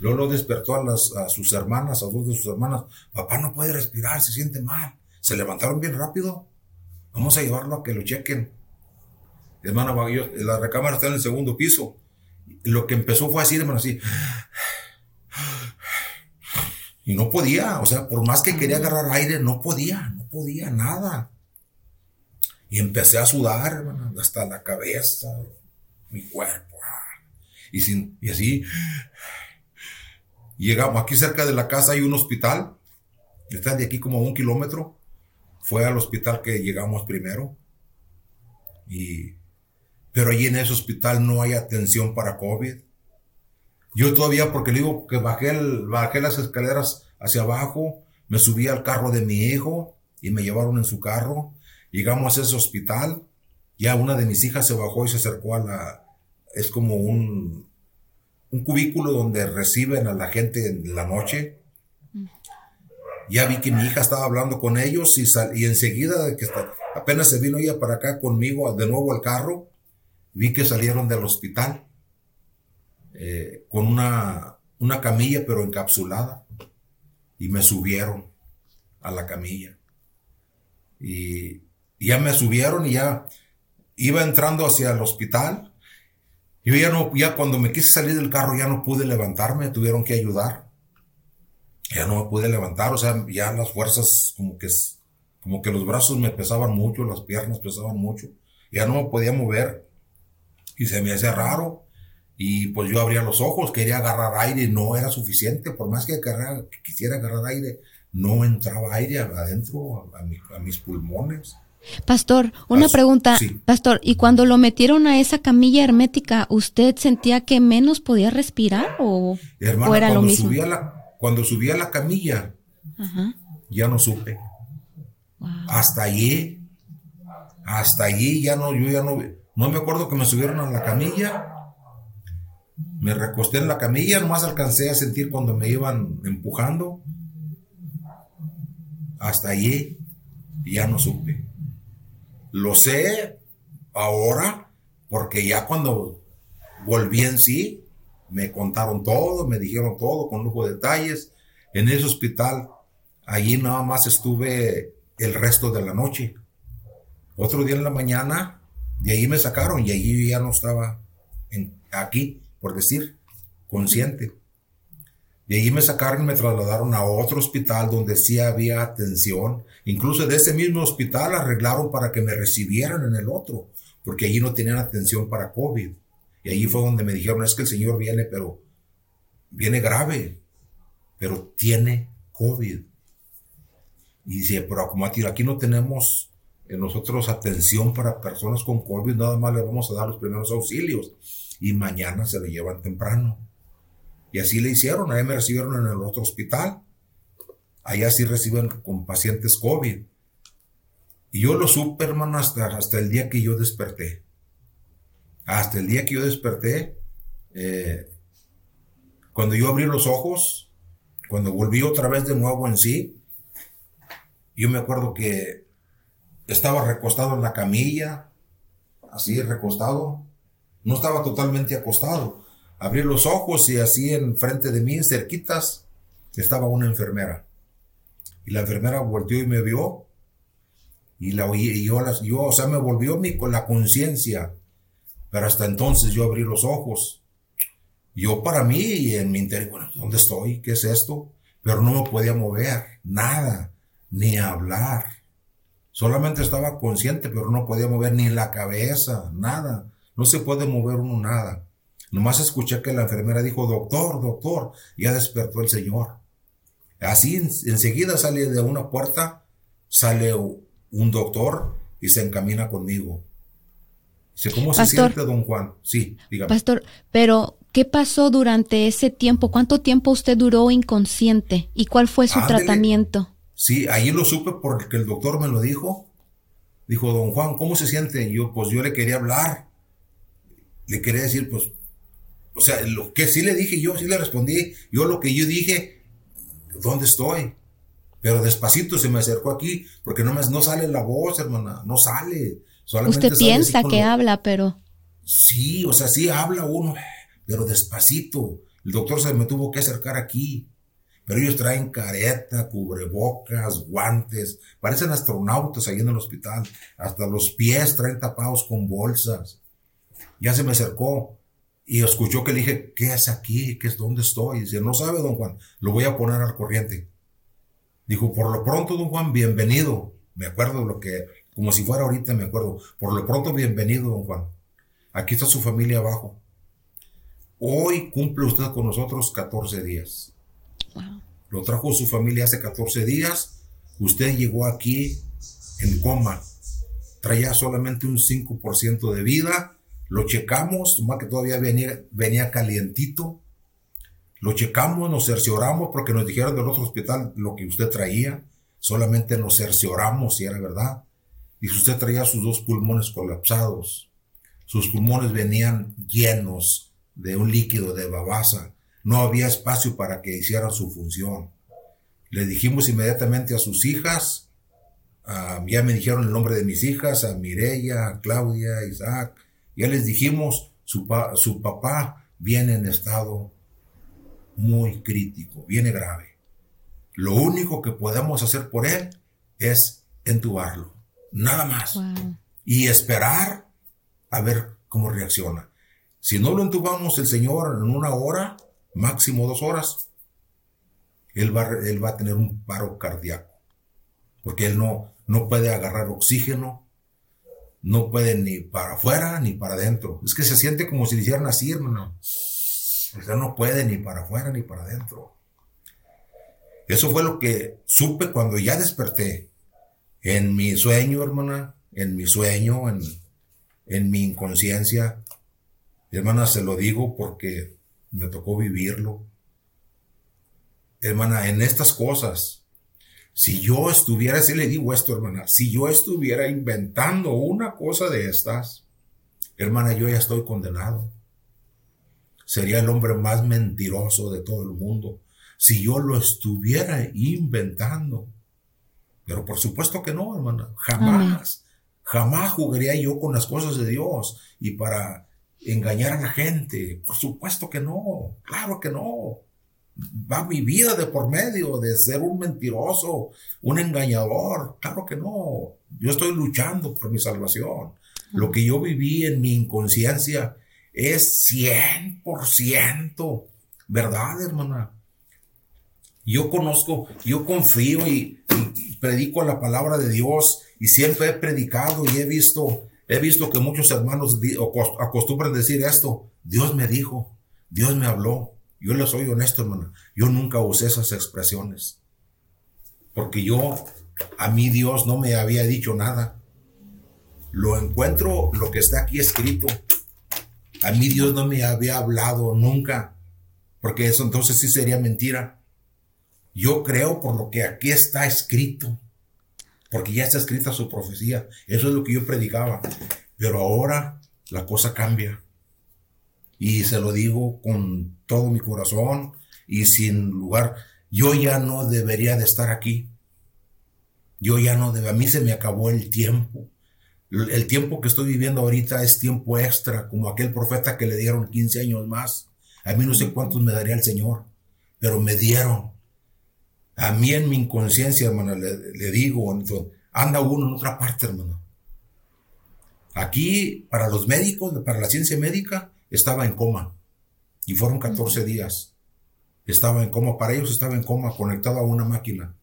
Luego lo despertó a, las, a sus hermanas, a dos de sus hermanas. Papá no puede respirar, se siente mal. Se levantaron bien rápido. Vamos a llevarlo a que lo chequen. Hermana, la recámara está en el segundo piso. Lo que empezó fue así, hermano, así. Y no podía, o sea, por más que quería agarrar aire, no podía, podía, nada. Y empecé a sudar, hasta la cabeza, mi cuerpo. Y, sin, y así, llegamos, aquí cerca de la casa hay un hospital, está de aquí como un kilómetro. Fue al hospital que llegamos primero. Y, pero allí en ese hospital no hay atención para COVID. Yo todavía, porque le digo que bajé, bajé las escaleras hacia abajo, me subí al carro de mi hijo y me llevaron en su carro. Llegamos a ese hospital, ya una de mis hijas se bajó y se acercó a la, es como un, un cubículo donde reciben a la gente en la noche. Ya vi que mi hija estaba hablando con ellos y, y enseguida que apenas se vino ella para acá conmigo de nuevo al carro, vi que salieron del hospital. Eh, con una, una camilla pero encapsulada y me subieron a la camilla. Y, ya me subieron y ya iba entrando hacia el hospital. Yo ya no, ya cuando me quise salir del carro ya no pude levantarme, tuvieron que ayudar. Ya no me pude levantar, o sea, ya las fuerzas como que, como que los brazos me pesaban mucho, las piernas pesaban mucho. Ya no me podía mover y se me hacía raro. Y pues yo abría los ojos, quería agarrar aire, no era suficiente, por más que, quisiera agarrar aire, no entraba aire adentro a, mis pulmones. Pastor, una pregunta, Pastor, ¿y cuando lo metieron a esa camilla hermética, usted sentía que menos podía respirar o, era lo mismo? cuando subí a la camilla, ya no supe. Hasta allí, hasta allí ya no, yo ya no, no me acuerdo que me subieron a la camilla me recosté en la camilla, nomás alcancé a sentir cuando me iban empujando. Hasta allí ya no supe. Lo sé ahora porque ya cuando volví en sí, me contaron todo, me dijeron todo con lujo de detalles. En ese hospital, allí nada más estuve el resto de la noche. Otro día en la mañana, de ahí me sacaron y allí ya no estaba aquí por decir, consciente. De allí me sacaron y me trasladaron a otro hospital donde sí había atención. Incluso de ese mismo hospital arreglaron para que me recibieran en el otro, porque allí no tenían atención para COVID. Y allí fue donde me dijeron, es que el Señor viene, pero viene grave, pero tiene COVID. Y dice, pero como aquí no tenemos en nosotros atención para personas con COVID, nada más le vamos a dar los primeros auxilios y mañana se le llevan temprano. Y así le hicieron, ahí me recibieron en el otro hospital. Allá sí reciben con pacientes COVID. Y yo lo supe, hermano, hasta, hasta el día que yo desperté. Hasta el día que yo desperté, eh, cuando yo abrí los ojos, cuando volví otra vez de nuevo en sí, yo me acuerdo que estaba recostado en la camilla, así recostado, no estaba totalmente acostado. Abrí los ojos y así enfrente de mí, cerquitas, estaba una enfermera. Y la enfermera volteó y me vio. Y la oí, y yo, yo, o sea, me volvió mi, con la conciencia. Pero hasta entonces yo abrí los ojos. Yo para mí, en mi interior, bueno, ¿dónde estoy? ¿Qué es esto? Pero no me podía mover, nada, ni hablar. Solamente estaba consciente, pero no podía mover ni la cabeza, nada. No se puede mover uno nada. Nomás escuché que la enfermera dijo, doctor, doctor, ya despertó el Señor. Así enseguida sale de una puerta, sale un doctor y se encamina conmigo. Dice, ¿cómo se siente, don Juan? Sí, dígame. Pastor, pero ¿qué pasó durante ese tiempo? ¿Cuánto tiempo usted duró inconsciente? ¿Y cuál fue su tratamiento? Sí, ahí lo supe porque el doctor me lo dijo. Dijo, don Juan, ¿cómo se siente? yo, pues yo le quería hablar le quería decir, pues, o sea, lo que sí le dije yo, sí le respondí, yo lo que yo dije, ¿dónde estoy? Pero despacito se me acercó aquí, porque no, me, no sale la voz, hermana, no sale. Usted piensa que habla, pero... Sí, o sea, sí habla uno, pero despacito. El doctor se me tuvo que acercar aquí. Pero ellos traen careta, cubrebocas, guantes, parecen astronautas ahí en el hospital. Hasta los pies traen tapados con bolsas. Ya se me acercó y escuchó que le dije, ¿qué es aquí? ¿Qué es dónde estoy? dice, no sabe, don Juan, lo voy a poner al corriente. Dijo, por lo pronto, don Juan, bienvenido. Me acuerdo lo que, como si fuera ahorita, me acuerdo. Por lo pronto, bienvenido, don Juan. Aquí está su familia abajo. Hoy cumple usted con nosotros 14 días. Lo trajo su familia hace 14 días. Usted llegó aquí en coma. Traía solamente un 5% de vida. Lo checamos, más que todavía venía, venía calientito. Lo checamos, nos cercioramos porque nos dijeron del otro hospital lo que usted traía. Solamente nos cercioramos si era verdad. Y usted traía sus dos pulmones colapsados. Sus pulmones venían llenos de un líquido de babasa no había espacio para que hicieran su función. Le dijimos inmediatamente a sus hijas, ya me dijeron el nombre de mis hijas, a Mireya, a Claudia, a Isaac, ya les dijimos, su, su papá viene en estado muy crítico, viene grave. Lo único que podemos hacer por él es entubarlo, nada más. Y esperar a ver cómo reacciona. Si no lo entubamos el Señor en una hora, máximo dos horas, él va, él va a tener un paro cardíaco, porque él no, no puede agarrar oxígeno, no puede ni para afuera ni para adentro. Es que se siente como si le hicieran así, hermano. Sea, no puede ni para afuera ni para adentro. Eso fue lo que supe cuando ya desperté. En mi sueño, hermana, en mi sueño, en, en mi inconsciencia. Hermana, se lo digo porque me tocó vivirlo. Hermana, en estas cosas, si yo estuviera, si le digo esto, hermana, si yo estuviera inventando una cosa de estas, hermana, yo ya estoy condenado. Sería el hombre más mentiroso de todo el mundo si yo lo estuviera inventando. Pero por supuesto que no, hermana, jamás, jamás jugaría yo con las cosas de Dios y para engañar a la gente. Por supuesto que no, claro que no. Va mi vida de por medio de ser un mentiroso, un engañador. Claro que no. Yo estoy luchando por mi salvación. Lo que yo viví en mi inconsciencia es 100% verdad, hermana. Yo conozco, yo confío y, y predico la palabra de Dios y siempre he predicado y he visto He visto que muchos hermanos acostumbran decir esto. Dios me dijo, Dios me habló. Yo le soy honesto, hermano. Yo nunca usé esas expresiones. Porque yo, a mí Dios no me había dicho nada. Lo encuentro, lo que está aquí escrito. A mí Dios no me había hablado nunca. Porque eso entonces sí sería mentira. Yo creo por lo que aquí está escrito porque ya está escrita su profecía. Eso es lo que yo predicaba. Pero ahora la cosa cambia. Y se lo digo con todo mi corazón y sin lugar. Yo ya no debería de estar aquí. Yo ya no debe. A mí se me acabó el tiempo. El tiempo que estoy viviendo ahorita es tiempo extra, como aquel profeta que le dieron 15 años más. A mí no sé cuántos me daría el Señor, pero me dieron. A mí en mi inconsciencia, hermano, le, digo, anda uno en otra parte, hermano. Aquí, para los médicos, para la ciencia médica, estaba en coma. Y fueron 14 días. Estaba en coma, para ellos estaba en coma, conectado a una máquina.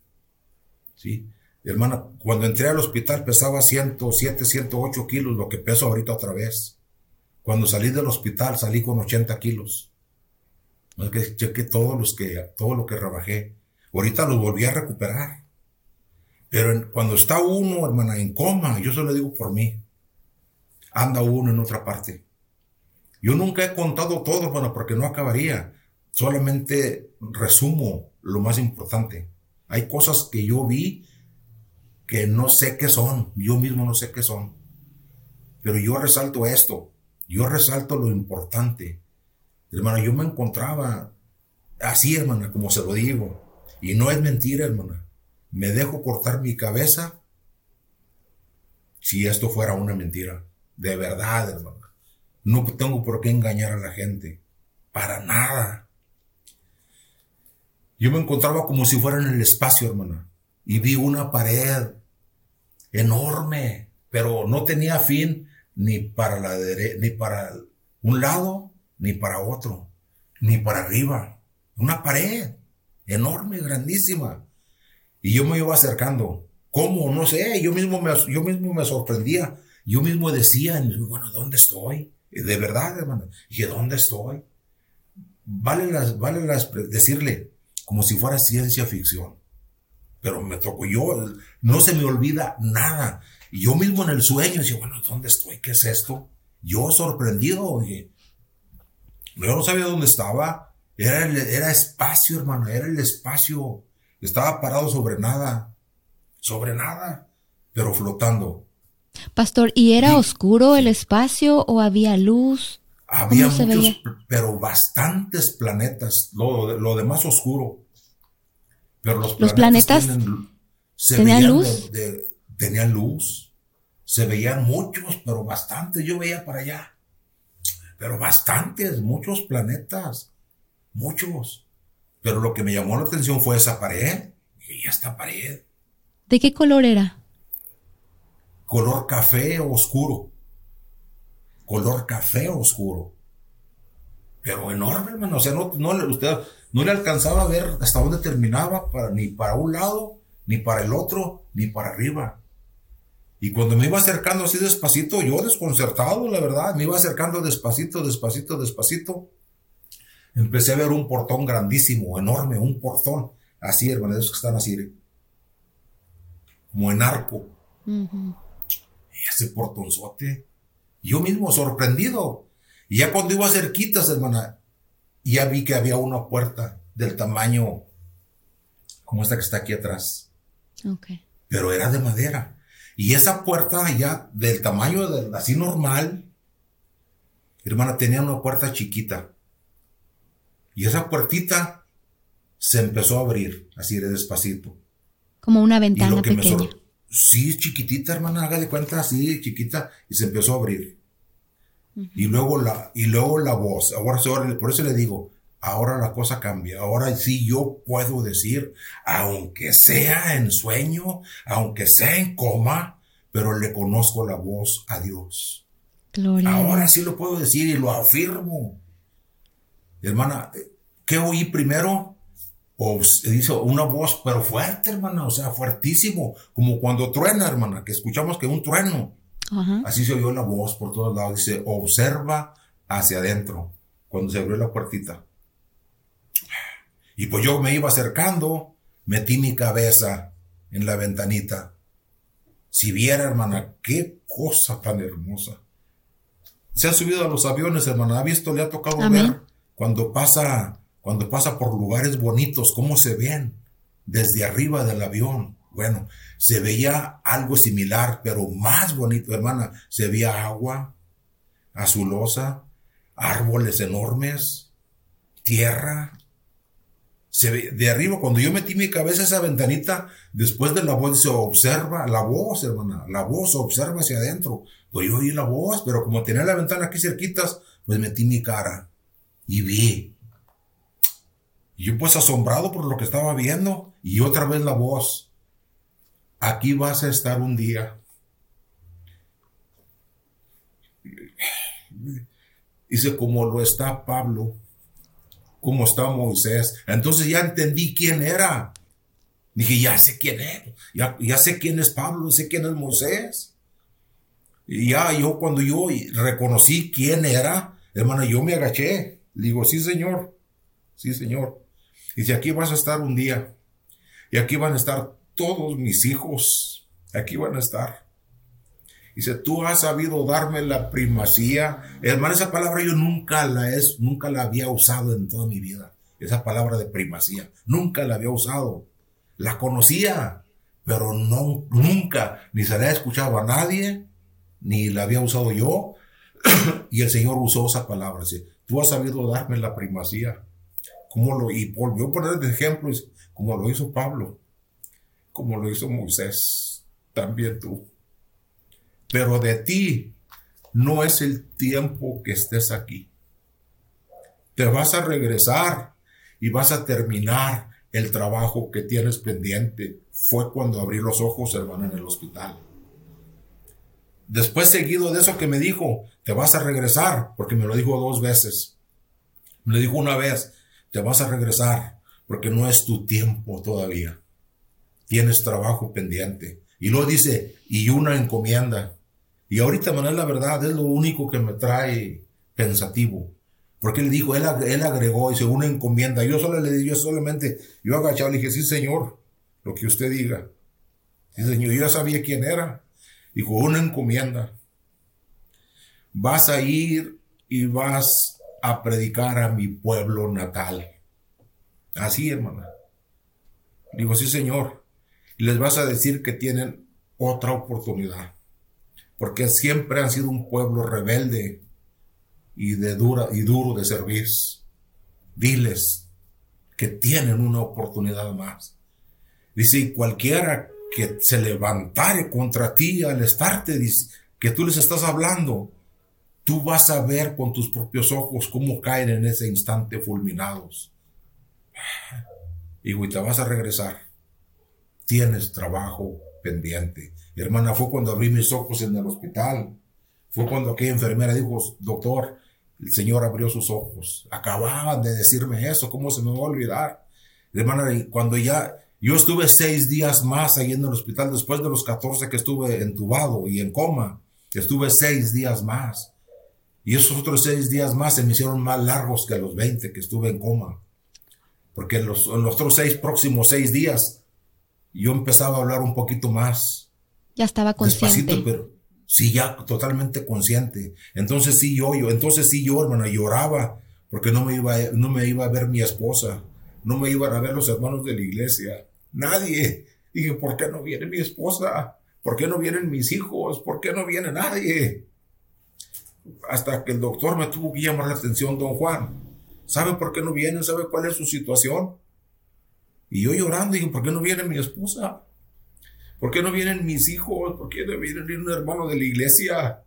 ¿Sí? Hermana, cuando entré al hospital pesaba 107, 108 kilos, lo que peso ahorita otra vez. Cuando salí del hospital salí con 80 kilos. No es que cheque todos los que, todo lo que rebajé. Ahorita los volví a recuperar. Pero cuando está uno, hermana, en coma, yo se lo digo por mí, anda uno en otra parte. Yo nunca he contado todo, hermano, porque no acabaría. Solamente resumo lo más importante. Hay cosas que yo vi que no sé qué son, yo mismo no sé qué son. Pero yo resalto esto. yo resalto lo importante. Hermano, yo me encontraba así, hermana, como se lo digo. Y no es mentira, hermana. Me dejo cortar mi cabeza si esto fuera una mentira. De verdad, hermana. No tengo por qué engañar a la gente. Para nada. Yo me encontraba como si fuera en el espacio, hermana. Y vi una pared enorme, pero no tenía fin ni para la ni para un lado, ni para otro, ni para arriba. Una pared enorme, grandísima. Y yo me iba acercando. ¿Cómo? No sé. Yo mismo me, yo mismo me sorprendía. Yo mismo decía, bueno, ¿dónde estoy? De verdad, hermano. Dije, ¿dónde estoy? Vale las, vale las, decirle, como si fuera ciencia ficción. Pero me tocó yo, no se me olvida nada. Y yo mismo en el sueño decía, bueno, ¿dónde estoy? ¿Qué es esto? Yo sorprendido, dije, yo no sabía dónde estaba. Era, era espacio, hermano, era el espacio. Estaba parado sobre nada, sobre nada, pero flotando. Pastor, ¿y era oscuro el espacio o había luz? Había muchos, pero bastantes planetas, lo, lo demás oscuro. Pero los, planetas, tenían luz. tenían luz. Se veían muchos, pero bastantes. Yo veía para allá. Pero bastantes, muchos planetas. Muchos. Pero lo que me llamó la atención fue esa pared. Y esta pared. ¿De qué color era? Color café oscuro. Color café oscuro. Pero enorme, hermano. O sea, no, no, usted no le alcanzaba a ver hasta dónde terminaba, para, ni para un lado, ni para el otro, ni para arriba. Y cuando me iba acercando así despacito, yo desconcertado, la verdad, me iba acercando despacito, despacito, despacito. Empecé a ver un portón grandísimo, enorme, un portón, así, hermano, esos que están así, como en arco. Ese portonzote, yo mismo sorprendido. Y ya cuando iba cerquitas, hermana, ya vi que había una puerta del tamaño como esta que está aquí atrás. Okay. Pero era de madera. Y esa puerta ya del tamaño de, así normal, hermana, tenía una puerta chiquita. Y esa puertita se empezó a abrir, así de despacito. Como una ventana pequeña. Sí, chiquitita, hermana, haga de cuenta, así, chiquita, y se empezó a abrir. Y luego la, y luego la voz. Ahora, por eso le digo, ahora la cosa cambia. Ahora sí yo puedo decir, aunque sea en sueño, aunque sea en coma, pero le conozco la voz a Dios. ahora sí lo puedo decir y lo afirmo. Hermana, ¿qué oí primero? O dice una voz, pero fuerte, hermana, o sea, fuertísimo, como cuando truena, hermana, que escuchamos que un trueno. Así se oyó la voz por todos lados. Dice, observa hacia adentro, cuando se abrió la puertita. Y pues yo me iba acercando, metí mi cabeza en la ventanita. Si viera, hermana, qué cosa tan hermosa. Se ha subido a los aviones, hermana. ¿Ha visto? Le ha tocado ver cuando pasa, cuando pasa por lugares bonitos, cómo se ven desde arriba del avión. Bueno, se veía algo similar, pero más bonito, hermana. Se veía agua azulosa, árboles enormes, tierra. Se ve, de arriba, cuando yo metí mi cabeza a esa ventanita, después de la voz se observa, la voz, hermana, la voz observa hacia adentro. Pues yo oí la voz, pero como tenía la ventana aquí cerquitas, pues metí mi cara y vi. Y pues asombrado por lo que estaba viendo, y otra vez la voz aquí vas a estar un día. Dice, como lo está Pablo, como está Moisés. Entonces ya entendí quién era. Dije, ya sé quién es, ya, ya sé quién es Pablo, sé quién es Moisés. Y ya yo cuando yo reconocí quién era, hermano, yo me agaché. Digo, sí, señor, sí, señor. Dice, aquí vas a estar un día. Y aquí van a estar todos mis hijos aquí van a estar. Dice, tú has sabido darme la primacía. Hermano, esa palabra yo nunca la es, nunca la había usado en toda mi vida. Esa palabra de primacía. Nunca la había usado. La conocía, pero no, nunca, ni se la había escuchado a nadie, ni la había usado yo. y el Señor usó esa palabra, dice, tú has sabido darme la primacía. Como lo, y volvió a poner de ejemplo, como lo hizo Pablo, como lo hizo Moisés, también tú. Pero de ti no es el tiempo que estés aquí. Te vas a regresar y vas a terminar el trabajo que tienes pendiente. Fue cuando abrí los ojos, hermano, en el hospital. Después, seguido de eso que me dijo, te vas a regresar, porque me lo dijo dos veces. Me lo dijo una vez, te vas a regresar, porque no es tu tiempo todavía. Tienes trabajo pendiente. Y luego dice, y una encomienda. Y ahorita, Manuel, la verdad, es lo único que me trae pensativo. Porque él dijo, él, él agregó, dice, una encomienda. Yo solo le yo solamente, yo agachado, le dije, sí, señor, lo que usted diga. Sí, señor, yo ya sabía quién era. Dijo, una encomienda. Vas a ir y vas a predicar a mi pueblo natal. Así, hermana. Digo, sí, señor. Y les vas a decir que tienen otra oportunidad porque siempre han sido un pueblo rebelde y, de dura, y duro de servir. Diles que tienen una oportunidad más. Dice, cualquiera que se levantare contra ti al estarte, que tú les estás hablando, tú vas a ver con tus propios ojos cómo caen en ese instante fulminados. Y te vas a regresar. Tienes trabajo pendiente. Hermana, fue cuando abrí mis ojos en el hospital. Fue cuando aquella enfermera dijo, doctor, el Señor abrió sus ojos. Acababan de decirme eso, ¿cómo se me va a olvidar? Hermana, cuando ya, yo estuve seis días más ahí en el hospital, después de los 14 que estuve entubado y en coma, estuve seis días más. Y esos otros seis días más se me hicieron más largos que los 20 que estuve en coma. Porque los, en los otros seis próximos seis días, yo empezaba a hablar un poquito más ya estaba consciente. Despacito, pero sí, ya totalmente consciente. Entonces sí yo, yo, entonces sí yo, hermana, lloraba porque no me iba, no me iba a ver mi esposa, no me iban a ver los hermanos de la iglesia, nadie. Dije, ¿por qué no viene mi esposa? ¿Por qué no vienen mis hijos? ¿Por qué no viene nadie? Hasta que el doctor me tuvo que llamar la atención, don Juan. ¿Sabe por qué no vienen? ¿Sabe cuál es su situación? Y yo llorando, dije, ¿por qué no viene mi esposa? ¿Por qué no vienen mis hijos? ¿Por qué no viene un hermano de la iglesia?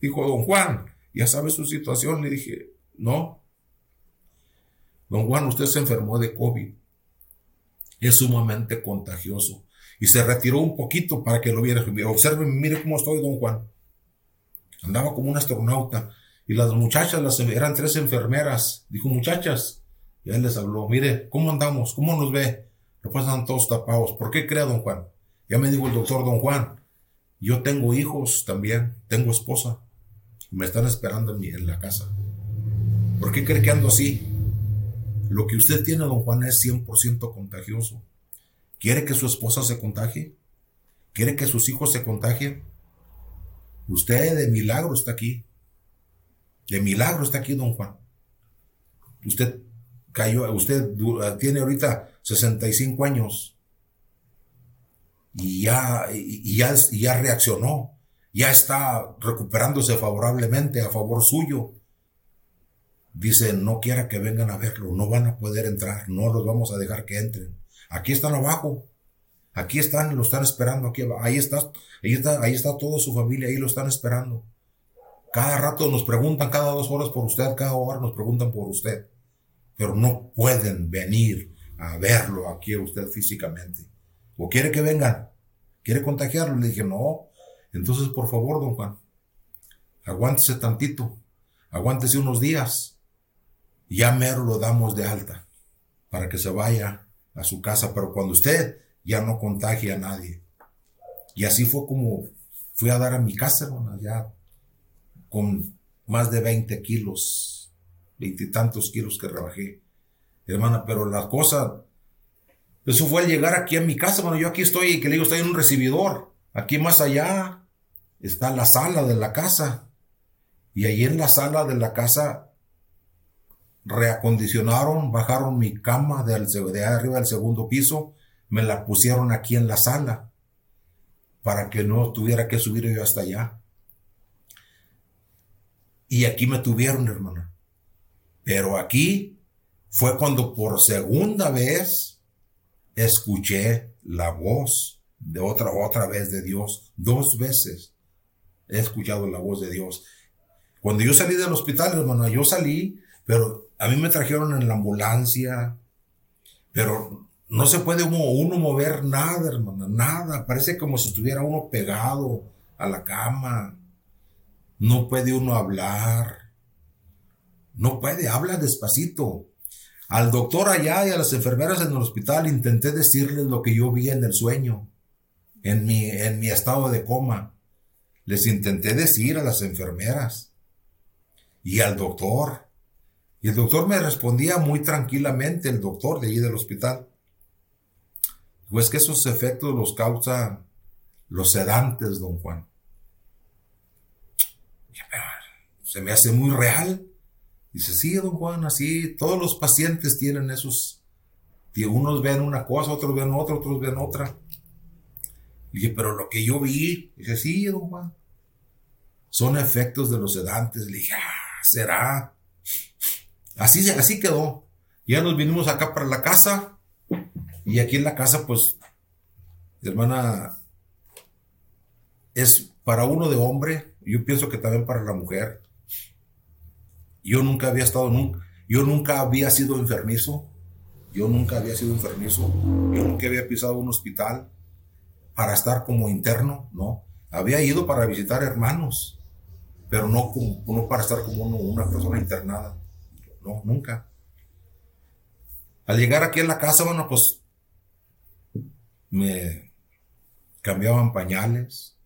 Dijo don Juan, ya sabe su situación. Le dije, no. Don Juan, usted se enfermó de COVID. Es sumamente contagioso. Y se retiró un poquito para que lo viera. Observe, mire cómo estoy, don Juan. Andaba como un astronauta. Y las muchachas, eran tres enfermeras. Dijo, muchachas. Y él les habló, mire, ¿cómo andamos? ¿Cómo nos ve? Lo pasan todos tapados. ¿Por qué crea, don Juan? Ya me dijo el doctor don Juan, yo tengo hijos también, tengo esposa, me están esperando en, en la casa. ¿Por qué cree que ando así? Lo que usted tiene, don Juan, es 100% contagioso. ¿Quiere que su esposa se contagie? ¿Quiere que sus hijos se contagien? Usted de milagro está aquí. De milagro está aquí, don Juan. Usted cayó, usted tiene ahorita 65 años y ya, ya, ya reaccionó, ya está recuperándose favorablemente a favor suyo. Dice, no quiera que vengan a verlo, no van a poder entrar, no los vamos a dejar que entren. Aquí están abajo, aquí están, lo están esperando, aquí ahí está, ahí está, ahí está toda su familia, ahí lo están esperando. Cada rato nos preguntan, cada dos horas por usted, cada hora nos preguntan por usted, pero no pueden venir a verlo aquí a usted físicamente. ¿O quiere que vengan? ¿Quiere contagiarlo? Le dije, no. Entonces, por favor, don Juan, aguántese tantito, aguántese unos días. Ya mero lo damos de alta para que se vaya a su casa, pero cuando usted ya no contagie a nadie. Y así fue como fui a dar a mi casa, hermano, ya con más de 20 kilos, veintitantos kilos que rebajé. Hermana, pero la cosa eso fue al llegar aquí a mi casa. Bueno, yo aquí estoy, que le digo, estoy en un recibidor. Aquí más allá está la sala de la casa. Y ahí en la sala de la casa reacondicionaron, bajaron mi cama de, de arriba del segundo piso, me la pusieron aquí en la sala para que no tuviera que subir yo hasta allá. Y aquí me tuvieron, hermana. Pero aquí fue cuando por segunda vez escuché la voz de otra, otra vez de Dios. Dos veces he escuchado la voz de Dios. Cuando yo salí del hospital, hermano, yo salí, pero a mí me trajeron en la ambulancia, pero no se puede uno, mover nada, hermano, nada. Parece como si estuviera uno pegado a la cama. No puede uno hablar. No puede, habla despacito. Al doctor allá y a las enfermeras en el hospital intenté decirles lo que yo vi en el sueño, en mi, en mi estado de coma. Les intenté decir a las enfermeras y al doctor. Y el doctor me respondía muy tranquilamente, el doctor de allí del hospital. Pues que esos efectos los causa los sedantes, don Juan. Se me hace muy real. Dice, sí, don Juan, así, todos los pacientes tienen esos, unos ven una cosa, otros ven otra, otros ven otra. dije, pero lo que yo vi, dice, sí, don Juan, son efectos de los sedantes. Le dije, ah, será. Así, así quedó. Ya nos vinimos acá para la casa. Y aquí en la casa, pues, hermana, es para uno de hombre, yo pienso que también para la mujer. Yo nunca había estado, yo nunca había sido enfermizo. Yo nunca había sido enfermizo. Yo nunca había pisado un hospital para estar como interno, ¿no? Había ido para visitar hermanos pero no, como, para estar como una persona internada. No, nunca. Al llegar aquí a la casa, bueno, pues me cambiaban pañales.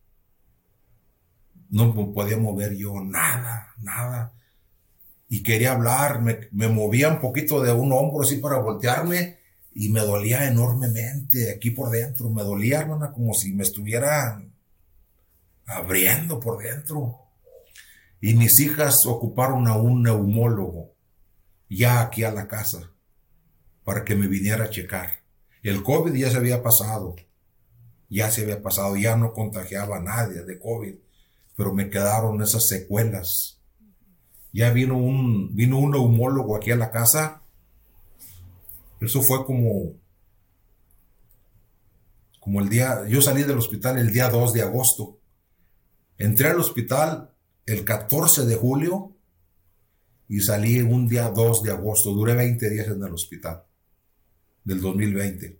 No podía mover yo nada, nada. Y quería hablar, me, me movía un poquito de un hombro así para voltearme y me dolía enormemente aquí por dentro. Me dolía, hermana, como si me estuviera abriendo por dentro y mis hijas ocuparon a un neumólogo ya aquí a la casa para que me viniera a checar. El COVID ya se había pasado, ya se había pasado, ya no contagiaba a nadie de COVID, pero me quedaron esas secuelas. Ya vino un, vino un neumólogo aquí a la casa. Eso fue como, como el día, yo salí del hospital el día 2 de agosto. Entré al hospital el 14 de julio y salí un día 2 de agosto. Duré 20 días en el hospital del 2020.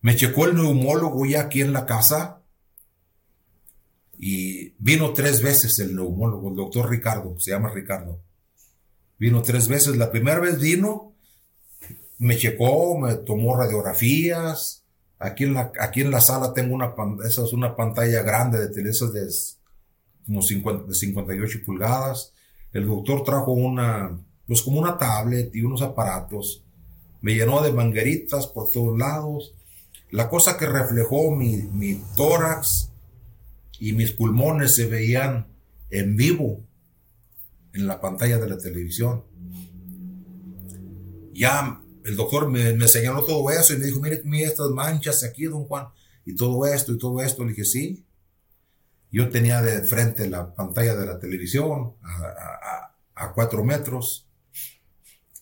Me checó el neumólogo ya aquí en la casa y vino tres veces el neumólogo, el doctor Ricardo, se llama Ricardo. Vino tres veces. La primera vez vino, me checó, me tomó radiografías. Aquí en la, aquí en la sala tengo una, esa es una pantalla grande de teléfonos de como 50, de 58 pulgadas. El doctor trajo una, pues como una tablet y unos aparatos. Me llenó de mangueritas por todos lados. La cosa que reflejó mi, mi tórax y mis pulmones se veían en vivo en la pantalla de la televisión. Ya el doctor me, me, señaló todo eso y me dijo, mire, mire estas manchas aquí, don Juan, y todo esto y todo esto. Le dije, sí, yo tenía de frente la pantalla de la televisión a, cuatro metros.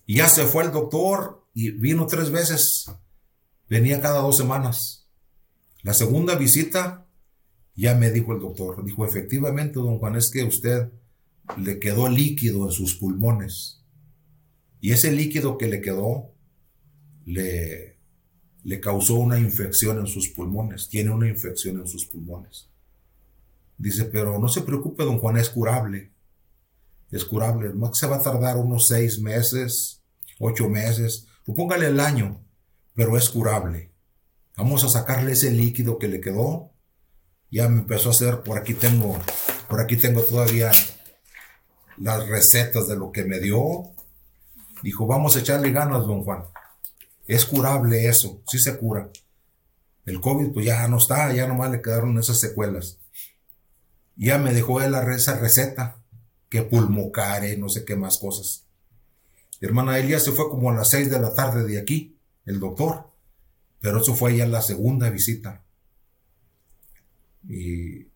Y ya se fue el doctor y vino tres veces. Venía cada dos semanas. La segunda visita, ya me dijo el doctor, dijo, efectivamente, don Juan, es que usted le quedó líquido en sus pulmones. Y ese líquido que le quedó le, le causó una infección en sus pulmones. Tiene una infección en sus pulmones. Dice, pero no se preocupe, don Juan, es curable. Es curable. Más se va a tardar unos seis meses, ocho meses, póngale el año, pero es curable. Vamos a sacarle ese líquido que le quedó. Ya me empezó a hacer, por aquí tengo, por aquí tengo todavía las recetas de lo que me dio. Dijo, vamos a echarle ganas, don Juan. Es curable eso, sí se cura. El COVID pues ya no está, ya nomás le quedaron esas secuelas ya me dejó él esa receta, que pulmocare, no sé qué más cosas. Hermana Elia se fue como a las seis de la tarde de aquí, el doctor, pero eso fue ya la segunda visita. Y,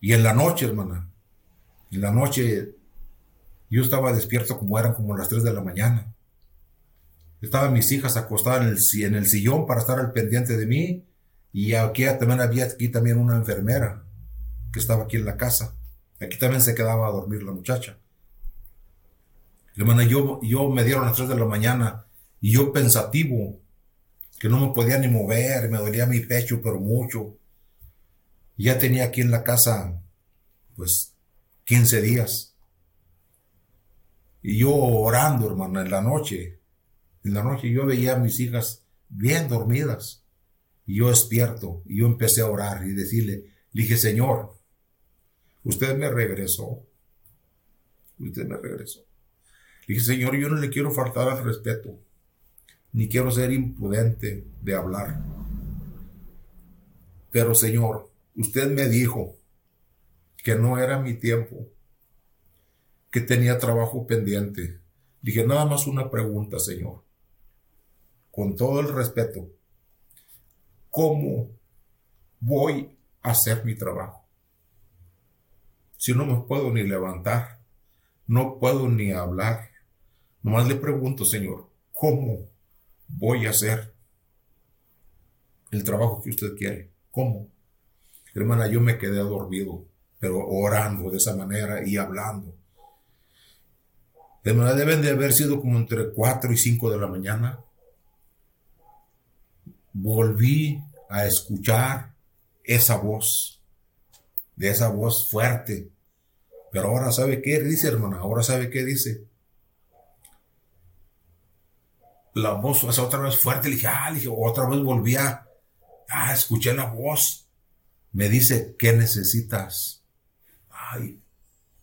y en la noche, hermana, En la noche yo estaba despierto como eran como las 3 de la mañana. Estaban mis hijas acostadas en el, en el sillón para estar al pendiente de mí. Y aquí también había aquí también una enfermera que estaba aquí en la casa. Aquí también se quedaba a dormir la muchacha. Hermana, yo, yo me dieron las 3 de la mañana y yo pensativo, que no me podía ni mover, me dolía mi pecho, pero mucho. Ya tenía aquí en la casa, pues, 15 días. Y yo orando, hermano, en la noche. En la noche yo veía a mis hijas bien dormidas. Y yo despierto. Y yo empecé a orar y decirle, le dije, Señor, usted me regresó. Usted me regresó. Dije, Señor, yo no le quiero faltar al respeto ni quiero ser imprudente de hablar. Pero Señor, usted me dijo que no era mi tiempo, que tenía trabajo pendiente. Dije, nada más una pregunta, Señor. Con todo el respeto, ¿cómo voy a hacer mi trabajo? Si no me puedo ni levantar, no puedo ni hablar. Nomás le pregunto, Señor, ¿cómo voy a hacer el trabajo que usted quiere. ¿Cómo? Hermana, yo me quedé dormido, pero orando de esa manera y hablando. Hermana, deben de haber sido como entre 4 y 5 de la mañana. Volví a escuchar esa voz, de esa voz fuerte. Pero ahora sabe qué dice, hermana, ahora sabe qué dice la voz, o otra vez fuerte, le dije, ah, dije, otra vez volví a, ah, escuché la voz. Me dice, ¿qué necesitas? Ay,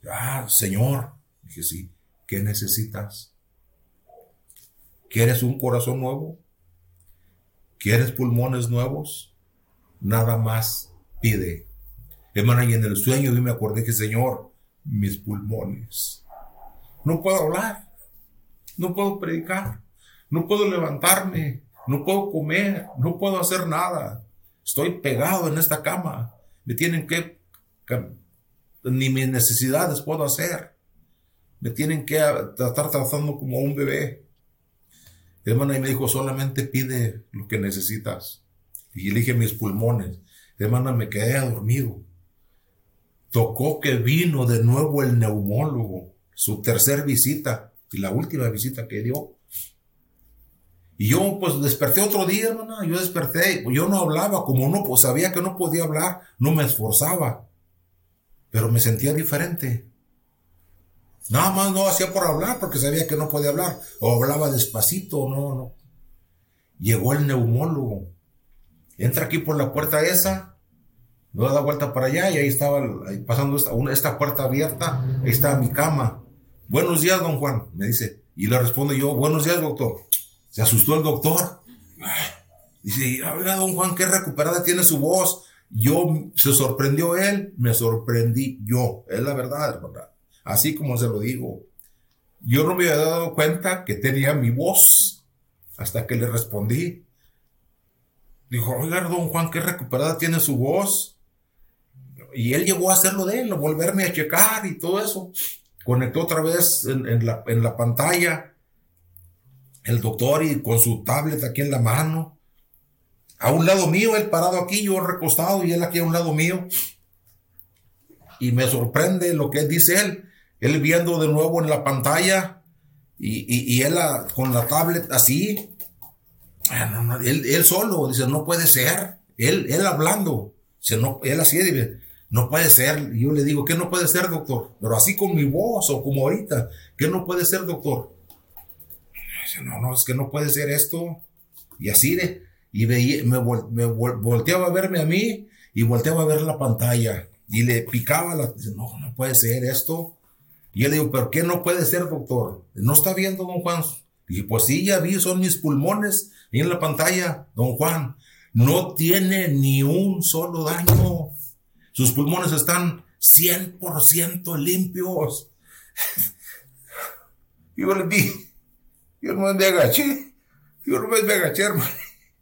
ah, Señor. Dije, sí, ¿qué necesitas? ¿Quieres un corazón nuevo? ¿Quieres pulmones nuevos? Nada más pide. Hermana, y en el sueño yo me acordé que, Señor, mis pulmones. No puedo hablar, no puedo predicar, no puedo levantarme, no puedo comer, no puedo hacer nada. Estoy pegado en esta cama. Me tienen que, ni mis necesidades puedo hacer. Me tienen que tratar tratando como un bebé. Hermana, y me dijo, solamente pide lo que necesitas. Y elige mis pulmones. Hermana, me quedé dormido. Tocó que vino de nuevo el neumólogo, su tercer visita y la última visita que dio. Y yo pues desperté otro día, hermana, yo desperté, yo no hablaba, como no, pues sabía que no podía hablar, no me esforzaba, pero me sentía diferente. Nada más no hacía por hablar porque sabía que no podía hablar, o hablaba despacito, no, no. Llegó el neumólogo, entra aquí por la puerta esa, me da vuelta para allá y ahí estaba pasando esta, esta puerta abierta, ahí está mi cama. Buenos días, don Juan, me dice. Y le respondo yo, buenos días, doctor. Se asustó el doctor. Dice, oiga, don Juan, qué recuperada tiene su voz. Yo, se sorprendió él, me sorprendí yo. Es la verdad, verdad. Así como se lo digo. Yo no me había dado cuenta que tenía mi voz hasta que le respondí. Dijo, oiga, don Juan, qué recuperada tiene su voz. Y él llegó a hacerlo de él, a volverme a checar y todo eso. Conectó otra vez en, la, en la pantalla el doctor y con su tablet aquí en la mano. A un lado mío, él parado aquí, yo recostado y él aquí a un lado mío. Y me sorprende lo que dice él. Él viendo de nuevo en la pantalla y, él con la tablet así. Ah, él, solo, dice, no puede ser. Él, él hablando. Dice, no, él así, dice, no puede ser. Y yo le digo, ¿qué no puede ser, doctor? Pero así con mi voz o como ahorita, ¿qué no puede ser, doctor? No, no, es que no puede ser esto. Y así y veía, me, volteaba a verme a mí y volteaba a ver la pantalla y le picaba la, no, no puede ser esto. Y él le digo, ¿pero qué no puede ser, doctor? ¿No está viendo, don Juan? Dije, pues sí, ya vi, son mis pulmones y en la pantalla, don Juan. No tiene ni un solo daño. Sus pulmones están 100% limpios. y yo le dije, yo no me agaché. Yo no me agaché, hermano.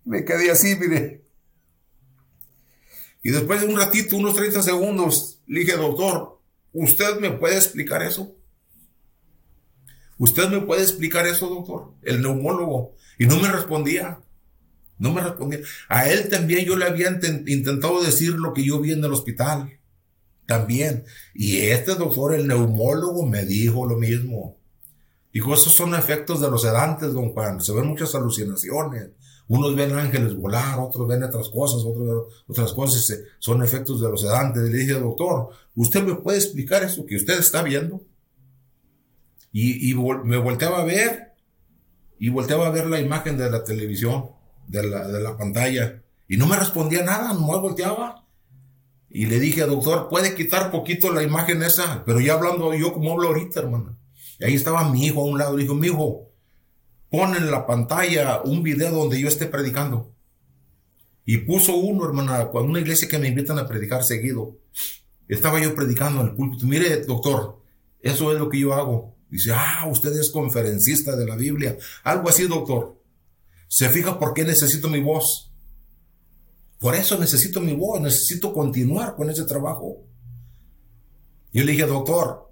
Me quedé así, mire. Y después de un ratito, unos 30 segundos, le dije, doctor, ¿usted me puede explicar eso? ¿Usted me puede explicar eso, doctor? El neumólogo. Y no me respondía. No me respondía. A él también yo le había intentado decir lo que yo vi en el hospital. También. Y este doctor, el neumólogo, me dijo lo mismo. Dijo, esos son efectos de los sedantes, don Juan. Se ven muchas alucinaciones. Unos ven ángeles volar, otros ven otras cosas, otros otras cosas. Son efectos de los sedantes. Le dije, doctor, ¿usted me puede explicar eso que usted está viendo? Y, me volteaba a ver, y volteaba a ver la imagen de la televisión, de la, pantalla, y no me respondía nada, nomás volteaba. Y le dije, doctor, puede quitar poquito la imagen esa, pero ya hablando yo como hablo ahorita, hermano. Y ahí estaba mi hijo a un lado, dijo, mi hijo, pon en la pantalla un video donde yo esté predicando. Y puso uno, hermana, cuando una iglesia que me invitan a predicar seguido. Estaba yo predicando en el púlpito. Mire, doctor, eso es lo que yo hago. Dice, ah, usted es conferencista de la Biblia. Algo así, doctor. ¿Se fija por qué necesito mi voz? Por eso necesito mi voz, necesito continuar con ese trabajo. Yo le dije, doctor,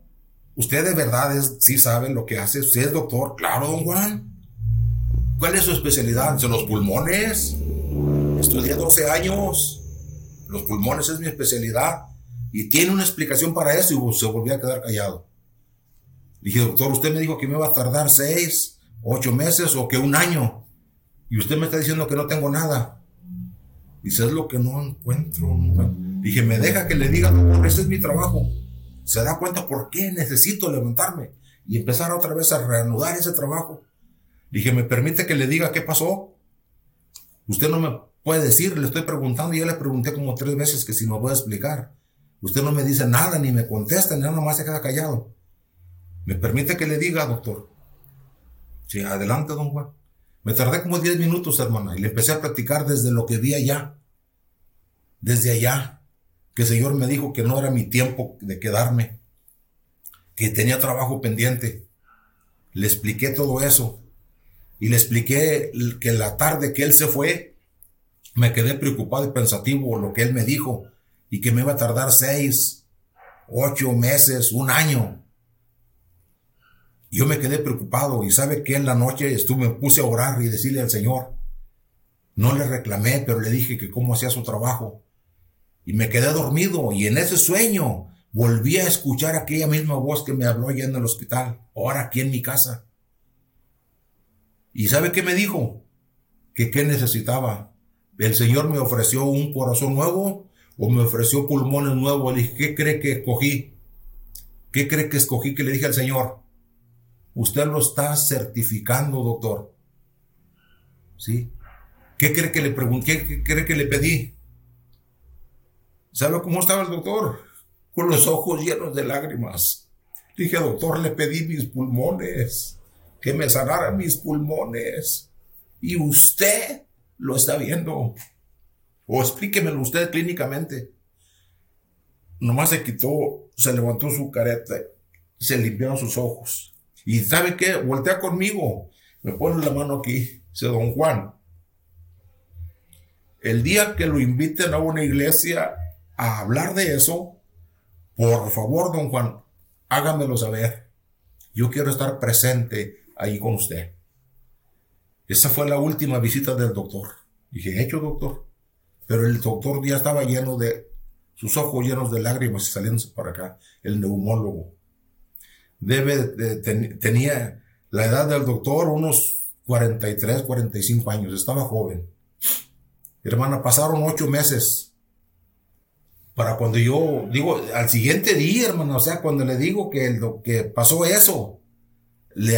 usted de verdad es, sí sabe lo que hace. Usted es doctor. Claro, don Juan. ¿Cuál es su especialidad? ¿En los pulmones? Estudié 12 años. Los pulmones es mi especialidad. Y tiene una explicación para eso y se volvió a quedar callado. Dije, doctor, usted me dijo que me va a tardar seis, ocho meses o que un año. Y usted me está diciendo que no tengo nada. Dice, es lo que no encuentro. Dije, me deja que le diga, doctor, ese es mi trabajo. Se da cuenta por qué necesito levantarme y empezar otra vez a reanudar ese trabajo. Dije, ¿me permite que le diga qué pasó? Usted no me puede decir, le estoy preguntando y ya le pregunté como tres veces que si me puede explicar. Usted no me dice nada, ni me contesta, nada más se queda callado. ¿Me permite que le diga, doctor? Sí, adelante, don Juan. Me tardé como 10 minutos, hermana, y le empecé a platicar desde lo que vi allá. Desde allá. Que el Señor me dijo que no era mi tiempo de quedarme. Que tenía trabajo pendiente. Le expliqué todo eso. Y le expliqué que la tarde que él se fue, me quedé preocupado y pensativo lo que él me dijo. Y que me iba a tardar seis, ocho meses, un año yo me quedé preocupado y sabe que en la noche estuve, me puse a orar y decirle al Señor. No le reclamé, pero le dije que cómo hacía su trabajo. Y me quedé dormido y en ese sueño volví a escuchar aquella misma voz que me habló allá en el hospital, ahora aquí en mi casa. ¿Y sabe qué me dijo? Que qué necesitaba. El Señor me ofreció un corazón nuevo o me ofreció pulmones nuevos. Le dije, ¿qué cree que escogí? ¿Qué cree que escogí que le dije al Señor? Usted lo está certificando, doctor. ¿Sí? ¿Qué cree que le pregunté? ¿Qué cree que le pedí? ¿Sabe cómo estaba el doctor? Con los ojos llenos de lágrimas. Dije, doctor, le pedí mis pulmones, que me sanaran mis pulmones. Y usted lo está viendo. O explíquemelo usted clínicamente. Nomás se quitó, se levantó su careta, se limpiaron sus ojos. Y ¿sabe qué? Voltea conmigo. Me pone la mano aquí. Dice don Juan. El día que lo inviten a una iglesia a hablar de eso, por favor, don Juan, hágamelo saber. Yo quiero estar presente ahí con usted. Esa fue la última visita del doctor. Dije, hecho, doctor. Pero el doctor ya estaba lleno de, sus ojos llenos de lágrimas y saliendo para acá, el neumólogo debe tenía la edad del doctor unos 43, 45 años, estaba joven. Hermana, pasaron ocho meses para cuando yo digo, al siguiente día, hermano, o sea, cuando le digo que, el, que pasó eso, le,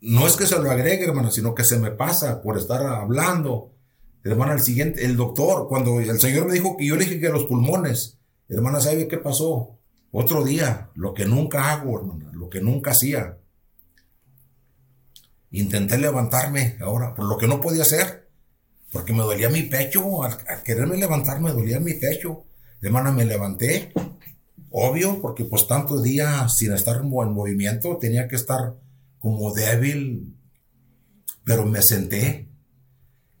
no es que se lo agregue, hermano, sino que se me pasa por estar hablando. Hermana, al siguiente, el doctor, cuando el señor me dijo que yo le dije que los pulmones, hermana, ¿sabe qué pasó? Otro día, lo que nunca hago, hermana, lo que nunca hacía. Intenté levantarme ahora, por lo que no podía hacer, porque me dolía mi pecho, al, quererme levantar me dolía mi pecho. Hermana, me levanté, obvio, porque pues tantos días sin estar en movimiento, tenía que estar como débil, pero me senté.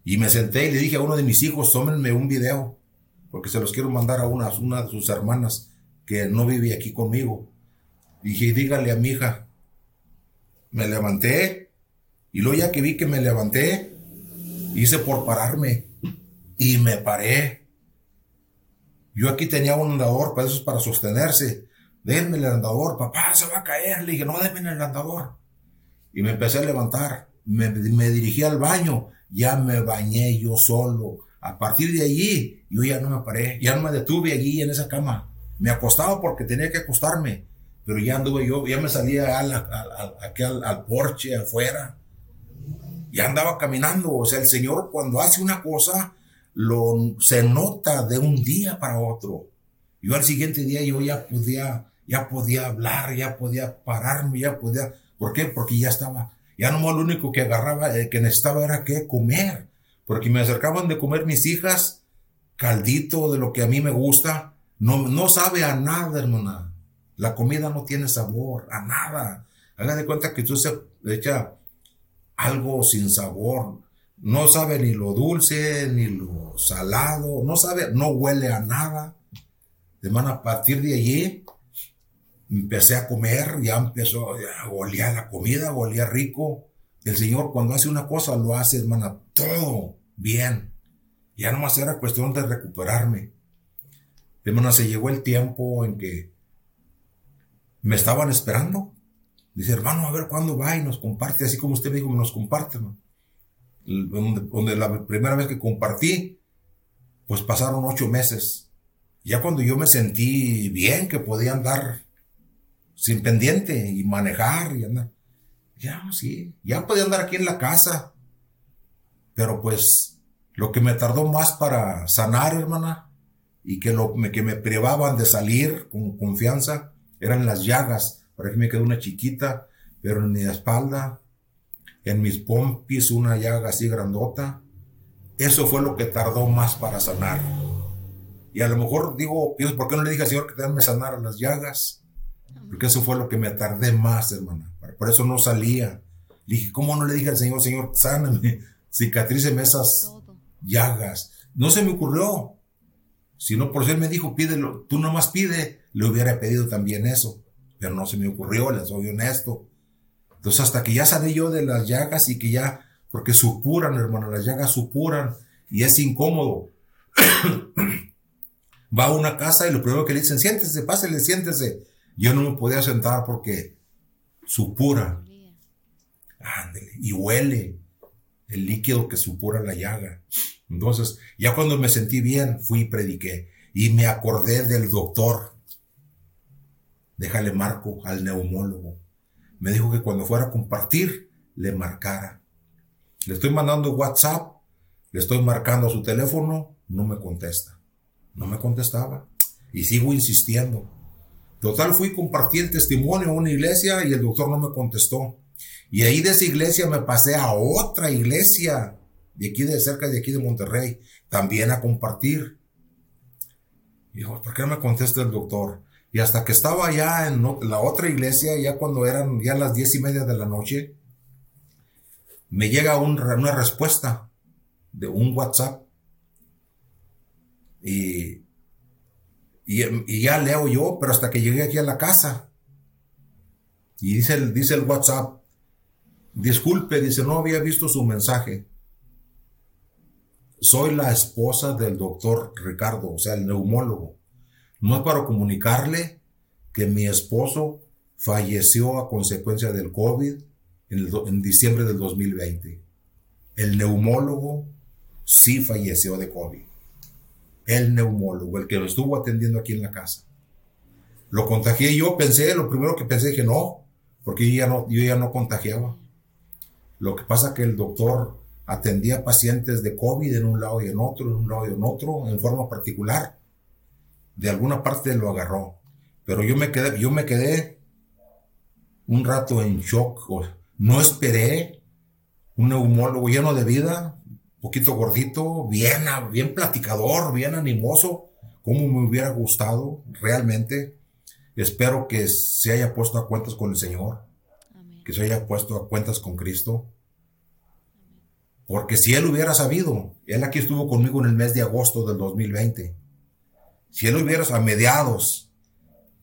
Y me senté y le dije a uno de mis hijos, tómenme un video, porque se los quiero mandar a una, una de sus hermanas que no vive aquí conmigo. Dije, dígale a mi hija. Me levanté y luego ya que vi que me levanté, hice por pararme y me paré. Yo aquí tenía un andador para eso para sostenerse. Denme el andador, papá, se va a caer. Le dije, no, denme el andador. Y me empecé a levantar. Me, me dirigí al baño. Ya me bañé yo solo. A partir de allí, yo ya no me paré. Ya no me detuve allí en esa cama. Me acostaba porque tenía que acostarme. Pero ya anduve yo, ya me salía al, al, al, al porche afuera. Ya andaba caminando. O sea, el Señor cuando hace una cosa, lo, se nota de un día para otro. Yo al siguiente día yo ya podía, ya podía hablar, ya podía pararme, ya podía, ¿por qué? Porque ya estaba, ya no lo único que agarraba, eh, que necesitaba era que comer, porque me acercaban de comer mis hijas, caldito de lo que a mí me gusta, no, no sabe a nada, hermana. La comida no tiene sabor, a nada. Haga de cuenta que tú se echa algo sin sabor, no sabe ni lo dulce, ni lo salado, no sabe, no huele a nada. De mano, a partir de allí, empecé a comer, ya empezó, ya olía la comida, olía rico. El Señor cuando hace una cosa lo hace, hermana, todo bien. Ya nomás era cuestión de recuperarme. Hermana, se llegó el tiempo en que me estaban esperando. Dice, hermano, a ver cuándo va y nos comparte, así como usted me dijo, nos comparte, hermano donde, la primera vez que compartí, pues pasaron ocho meses. Ya cuando yo me sentí bien, que podía andar sin pendiente y manejar y andar, ya sí, ya podía andar aquí en la casa. Pero pues lo que me tardó más para sanar, hermana, y que, lo, que me privaban de salir con confianza, eran las llagas. Por aquí me quedó una chiquita, pero en mi espalda, en mis pompis una llaga así grandota. Eso fue lo que tardó más para sanar. Y a lo mejor digo, ¿por qué no le dije al Señor que me sanara las llagas? Porque eso fue lo que me tardé más, hermana. Por eso no salía. Le dije, ¿cómo no le dije al Señor, Señor, sáname, cicatríceme esas llagas? No se me ocurrió. Si no, por eso él me dijo, pídelo, tú nomás pide, le hubiera pedido también eso. Pero no se me ocurrió, les soy honesto. Entonces, hasta que ya sané yo de las llagas y que ya, porque supuran, hermano, las llagas supuran y es incómodo. Va a una casa y lo primero que le dicen, siéntese, pásele, siéntese. Yo no me podía sentar porque supura. Ándele, y huele el líquido que supura la llaga. Entonces, ya cuando me sentí bien, fui y prediqué. Y me acordé del doctor. Déjale marco al neumólogo me dijo que cuando fuera a compartir, le marcara. Le estoy mandando WhatsApp, le estoy marcando su teléfono, no me contesta. No me contestaba. Y sigo insistiendo. Total, fui a compartir el testimonio a una iglesia y el doctor no me contestó. Y ahí de esa iglesia me pasé a otra iglesia, de aquí de cerca de aquí de Monterrey, también a compartir. Dijo, ¿por qué no me contesta el doctor? Y hasta que estaba ya en la otra iglesia, ya cuando eran ya las diez y media de la noche, me llega una respuesta de un WhatsApp. Y, y, ya leo yo, pero hasta que llegué aquí a la casa. Y dice el, dice el WhatsApp, disculpe, dice, no había visto su mensaje. Soy la esposa del doctor Ricardo, o sea, el neumólogo. No es para comunicarle que mi esposo falleció a consecuencia del COVID en, diciembre del 2020. El neumólogo sí falleció de COVID. El neumólogo, el que lo estuvo atendiendo aquí en la casa. Lo contagié yo, pensé, lo primero que pensé que no, porque yo ya no, yo ya no contagiaba. Lo que pasa que el doctor atendía pacientes de COVID en un lado y en otro, en un lado y en otro, en forma particular de alguna parte lo agarró. Pero yo me quedé, yo me quedé un rato en shock. No esperé un neumólogo lleno de vida, poquito gordito, bien, bien platicador, bien animoso, como me hubiera gustado realmente. Espero que se haya puesto a cuentas con el Señor, que se haya puesto a cuentas con Cristo. Porque si él hubiera sabido, él aquí estuvo conmigo en el mes de agosto del 2020 si él hubiera a mediados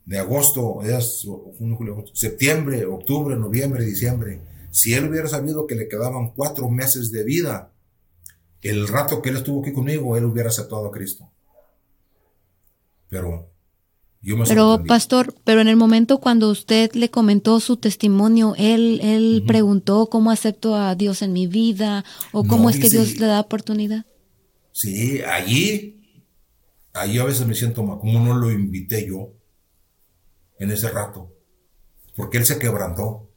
de agosto, es junio, julio, agosto, septiembre, octubre, noviembre, diciembre. Si él hubiera sabido que le quedaban cuatro meses de vida, el rato que él estuvo aquí conmigo, él hubiera aceptado a Cristo. Pero yo me Pero, sorprendí. pastor, pero en el momento cuando usted le comentó su testimonio, él, él preguntó cómo acepto a Dios en mi vida o cómo No, es que Dios le da oportunidad. Sí, allí, allí a veces me siento mal, como no lo invité yo en ese rato, porque él se quebrantó.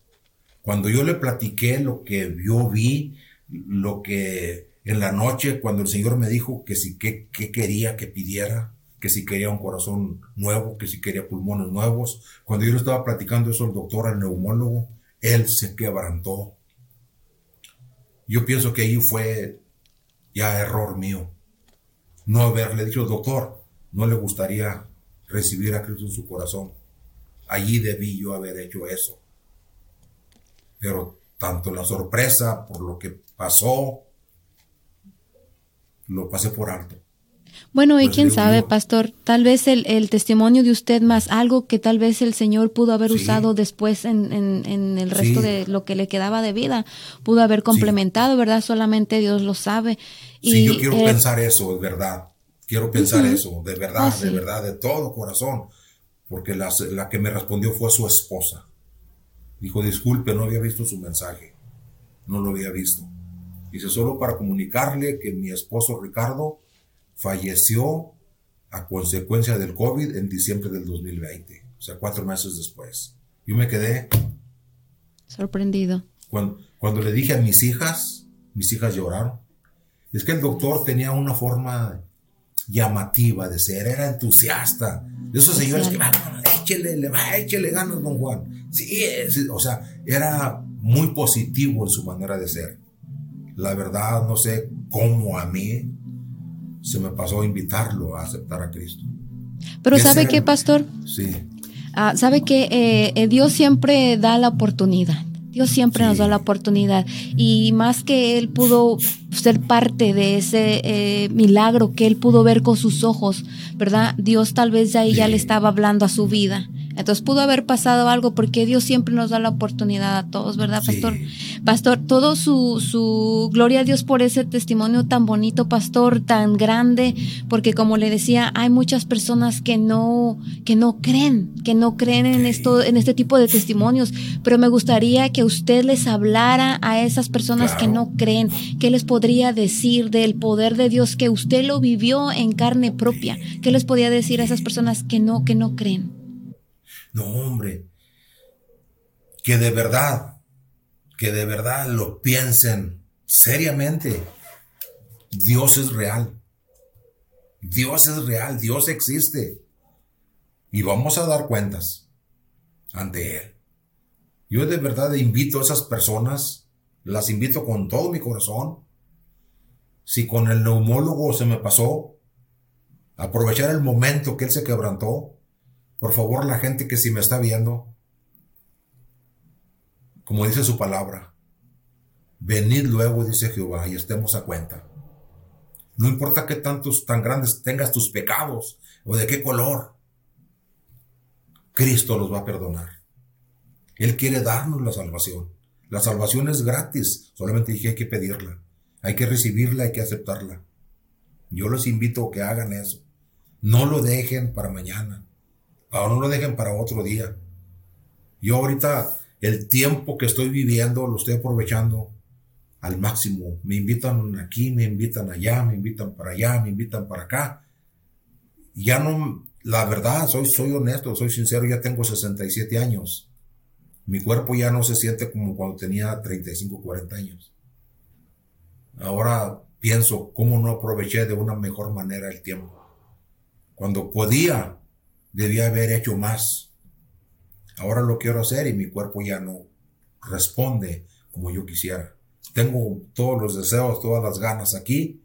Cuando yo le platiqué lo que yo vi, lo que en la noche, cuando el Señor me dijo que si que, que quería que pidiera, que si quería un corazón nuevo, que si quería pulmones nuevos, cuando yo le estaba platicando eso al doctor, al neumólogo, él se quebrantó. Yo pienso que ahí fue ya error mío. No haberle dicho, doctor, no le gustaría recibir a Cristo en su corazón. Allí debí yo haber hecho eso. Pero tanto la sorpresa por lo que pasó, lo pasé por alto. Bueno, y Pues quién sabe, pastor, tal vez el, el testimonio de usted más algo que tal vez el Señor pudo haber Sí. usado después en, en- en el resto Sí. de lo que le quedaba de vida, pudo haber complementado, ¿verdad? Solamente Dios lo sabe. Y, sí, yo quiero eh, pensar eso, es verdad. Quiero pensar eso, de verdad, Oh, de verdad, de todo corazón. Porque la, la que me respondió fue su esposa. Dijo, disculpe, no había visto su mensaje. No lo había visto. Dice, solo para comunicarle que mi esposo Ricardo falleció a consecuencia del COVID en diciembre del 2020. O sea, cuatro meses después. Yo me quedé Sorprendido. cuando, cuando le dije a mis hijas, mis hijas lloraron. Es que el doctor tenía una forma llamativa de ser, era entusiasta. De esos señores que, vamos, échele, le va, échele ganas, don Juan. Sí, o sea, era muy positivo en su manera de ser. La verdad, no sé cómo a mí se me pasó a invitarlo a aceptar a Cristo. Pero Ese ¿sabe era qué, pastor? Sí, Ah, sabe que eh, eh, Dios siempre da la oportunidad. Dios siempre Sí. nos da la oportunidad. Y más que Él pudo ser parte de ese eh, milagro que Él pudo ver con sus ojos, ¿verdad? Dios tal vez de ahí ya le estaba hablando a su vida. Entonces pudo haber pasado algo porque Dios siempre nos da la oportunidad a todos, ¿verdad, Sí. pastor? Pastor, todo su, su gloria a Dios por ese testimonio tan bonito, pastor, tan grande, porque como le decía, hay muchas personas que no, que no creen, que no creen en esto, en este tipo de testimonios. Pero me gustaría que usted les hablara a esas personas que no creen, qué les podría decir del poder de Dios que usted lo vivió en carne propia. ¿Qué les podía decir a esas personas que no, que no creen? No, hombre. Que de verdad, que de verdad lo piensen seriamente. Dios es real. Dios es real, Dios existe. Y vamos a dar cuentas ante Él. Yo de verdad invito a esas personas, las invito con todo mi corazón. Si con el neumólogo se me pasó, aprovechar el momento que Él se quebrantó, por favor, la gente que si me está viendo, como dice su palabra, venid luego, dice Jehová, y estemos a cuenta. No importa qué tantos tan grandes tengas tus pecados o de qué color, Cristo los va a perdonar. Él quiere darnos la salvación. La salvación es gratis, solamente dije hay que pedirla, hay que recibirla, hay que aceptarla. Yo los invito a que hagan eso. No lo dejen para mañana. Ahora no lo dejen para otro día. Yo ahorita el tiempo que estoy viviendo lo estoy aprovechando al máximo. Me invitan aquí, me invitan allá, me invitan para allá, me invitan para acá. Ya no, la verdad, soy, soy honesto, soy sincero, ya tengo 67 años. Mi cuerpo ya no se siente como cuando tenía 35, 40 años. Ahora pienso cómo no aproveché de una mejor manera el tiempo. Cuando podía, debía haber hecho más. Ahora lo quiero hacer y mi cuerpo ya no responde como yo quisiera. Tengo todos los deseos, todas las ganas aquí,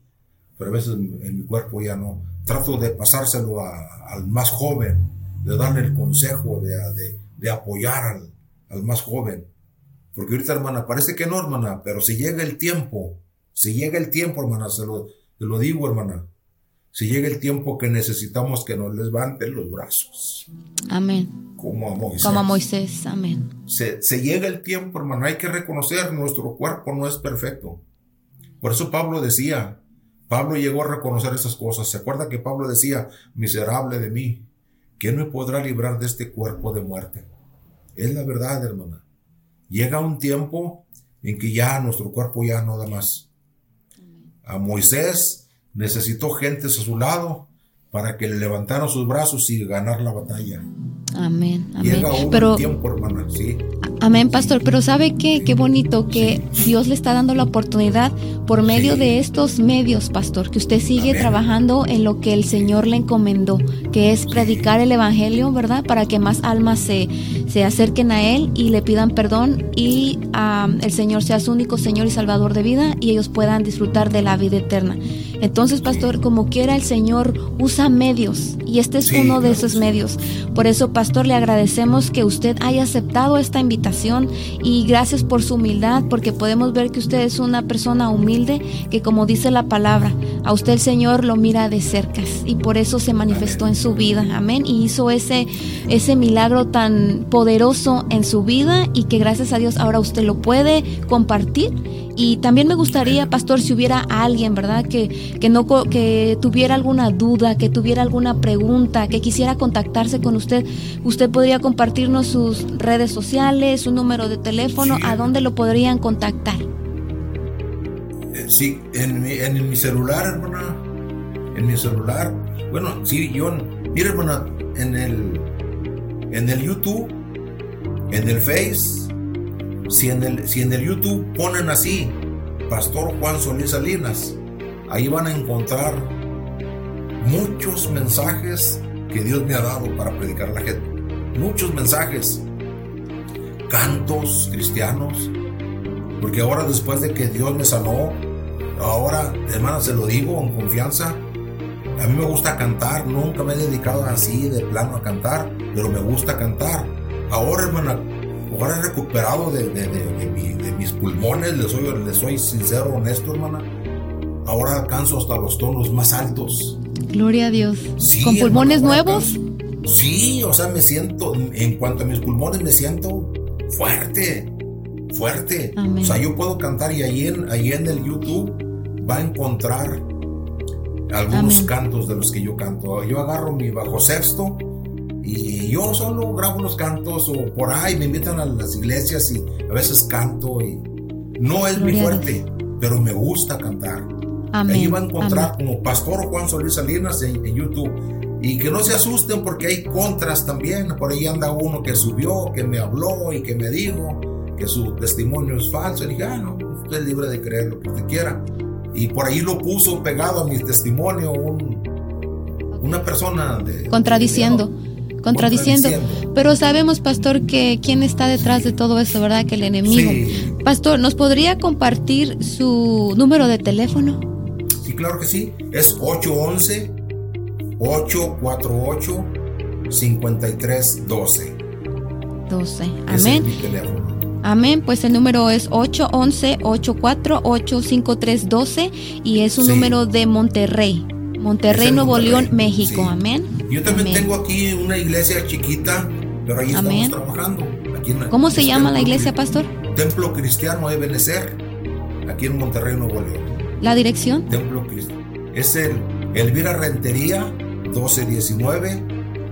pero a veces en mi cuerpo ya no. Trato de pasárselo al más joven, de darle el consejo, de, de- apoyar al, al más joven. Porque ahorita, hermana, parece que no, hermana, pero si llega el tiempo, si llega el tiempo, hermana, se lo, te lo digo, hermana, si llega el tiempo que necesitamos que nos levanten los brazos. Amén. Como a Moisés. Como a Moisés, amén. Se, se llega el tiempo, hermano, hay que reconocer, nuestro cuerpo no es perfecto. Por eso Pablo decía, Pablo llegó a reconocer esas cosas. ¿Se acuerda que Pablo decía, miserable de mí, ¿quién me podrá librar de este cuerpo de muerte? Es la verdad, hermana. Llega un tiempo en que ya nuestro cuerpo ya no da más. A Moisés necesitó gentes a su lado para que le levantaran sus brazos y ganar la batalla. Amén, amén. Llega un Pero, tiempo, hermana, sí. amén, pastor. Pero ¿sabe qué? Qué bonito que Dios le está dando la oportunidad por medio Sí. de estos medios, pastor, que usted sigue Amén. trabajando en lo que el Señor le encomendó, que es predicar el Evangelio, ¿verdad? Para que más almas se, se acerquen a Él y le pidan perdón y el Señor sea su único Señor y Salvador de vida y ellos puedan disfrutar de la vida eterna. Entonces, pastor, como quiera el Señor usa medios y este es uno de esos medios. Por eso, pastor, le agradecemos que usted haya aceptado esta invitación y gracias por su humildad, porque podemos ver que usted es una persona humilde, que como dice la palabra, a usted el Señor lo mira de cerca y por eso se manifestó en su vida. Amén. Y hizo ese, ese milagro tan poderoso en su vida y que gracias a Dios ahora usted lo puede compartir. Y también me gustaría, pastor, si hubiera alguien, ¿verdad? Que, que no que tuviera alguna duda, que tuviera alguna pregunta, que quisiera contactarse con usted, usted podría compartirnos sus redes sociales, su número de teléfono, Sí. a dónde lo podrían contactar. Eh, Sí, en mi, en mi celular, hermana. En mi celular. Bueno, sí, yo. Mira, hermana, en el. En el YouTube. En el Face. Si en el, si en el YouTube ponen así. Pastor Juan Solís Salinas. Ahí van a encontrar muchos mensajes que Dios me ha dado para predicar a la gente. Muchos mensajes. Cantos cristianos. Porque ahora después de que Dios me sanó, ahora, hermana, se lo digo con confianza. A mí me gusta cantar, nunca me he dedicado así de plano a cantar, pero me gusta cantar. Ahora, hermana, ahora he recuperado de, de- de- mi- de mis pulmones, les soy, les soy sincero, honesto, hermana. Ahora alcanzo hasta los tonos más altos. Gloria a Dios. Sí, ¿Con pulmones hermano, ahora nuevos? alcanzo- Sí, o sea, me siento, en cuanto a mis pulmones, me siento fuerte, fuerte. Amén. O sea, yo puedo cantar y ahí en, ahí en el YouTube va a encontrar algunos Amén. cantos de los que yo canto. Yo agarro mi bajo sexto y yo solo grabo unos cantos o por ahí me invitan a las iglesias y a veces canto y no es mi Gloria a fuerte, pero me gusta cantar. Amén. Ahí va a encontrar Amén. como Pastor Juan Solís Salinas en, en YouTube. Y que no se asusten porque hay contras también. Por ahí anda uno que subió, que me habló y que me dijo que su testimonio es falso. Y dije, ah, no, usted es libre de creer lo que usted quiera. Y por ahí lo puso pegado a mi testimonio un- una persona de... Contradiciendo. de- Contradiciendo. Contradiciendo. Pero sabemos, pastor, que quién está detrás de todo eso, ¿verdad? Que el enemigo. Sí. Pastor, ¿nos podría compartir su número de teléfono? Sí, claro que sí. Es 811 848 5312. 12. Ese Amén. Amén, pues el número es 811-848-5312 y es un Sí. número de Monterrey. Monterrey, Nuevo Monterrey, León, México. sí. Amén. Yo también Amén. tengo aquí una iglesia chiquita, pero ahí Amén. estamos trabajando. Aquí en- ¿Cómo se es llama la iglesia, pastor? Templo Cristiano Ebenezer, aquí en Monterrey, Nuevo León. ¿La dirección? Templo Cristiano. Es el Elvira Rentería, 1219,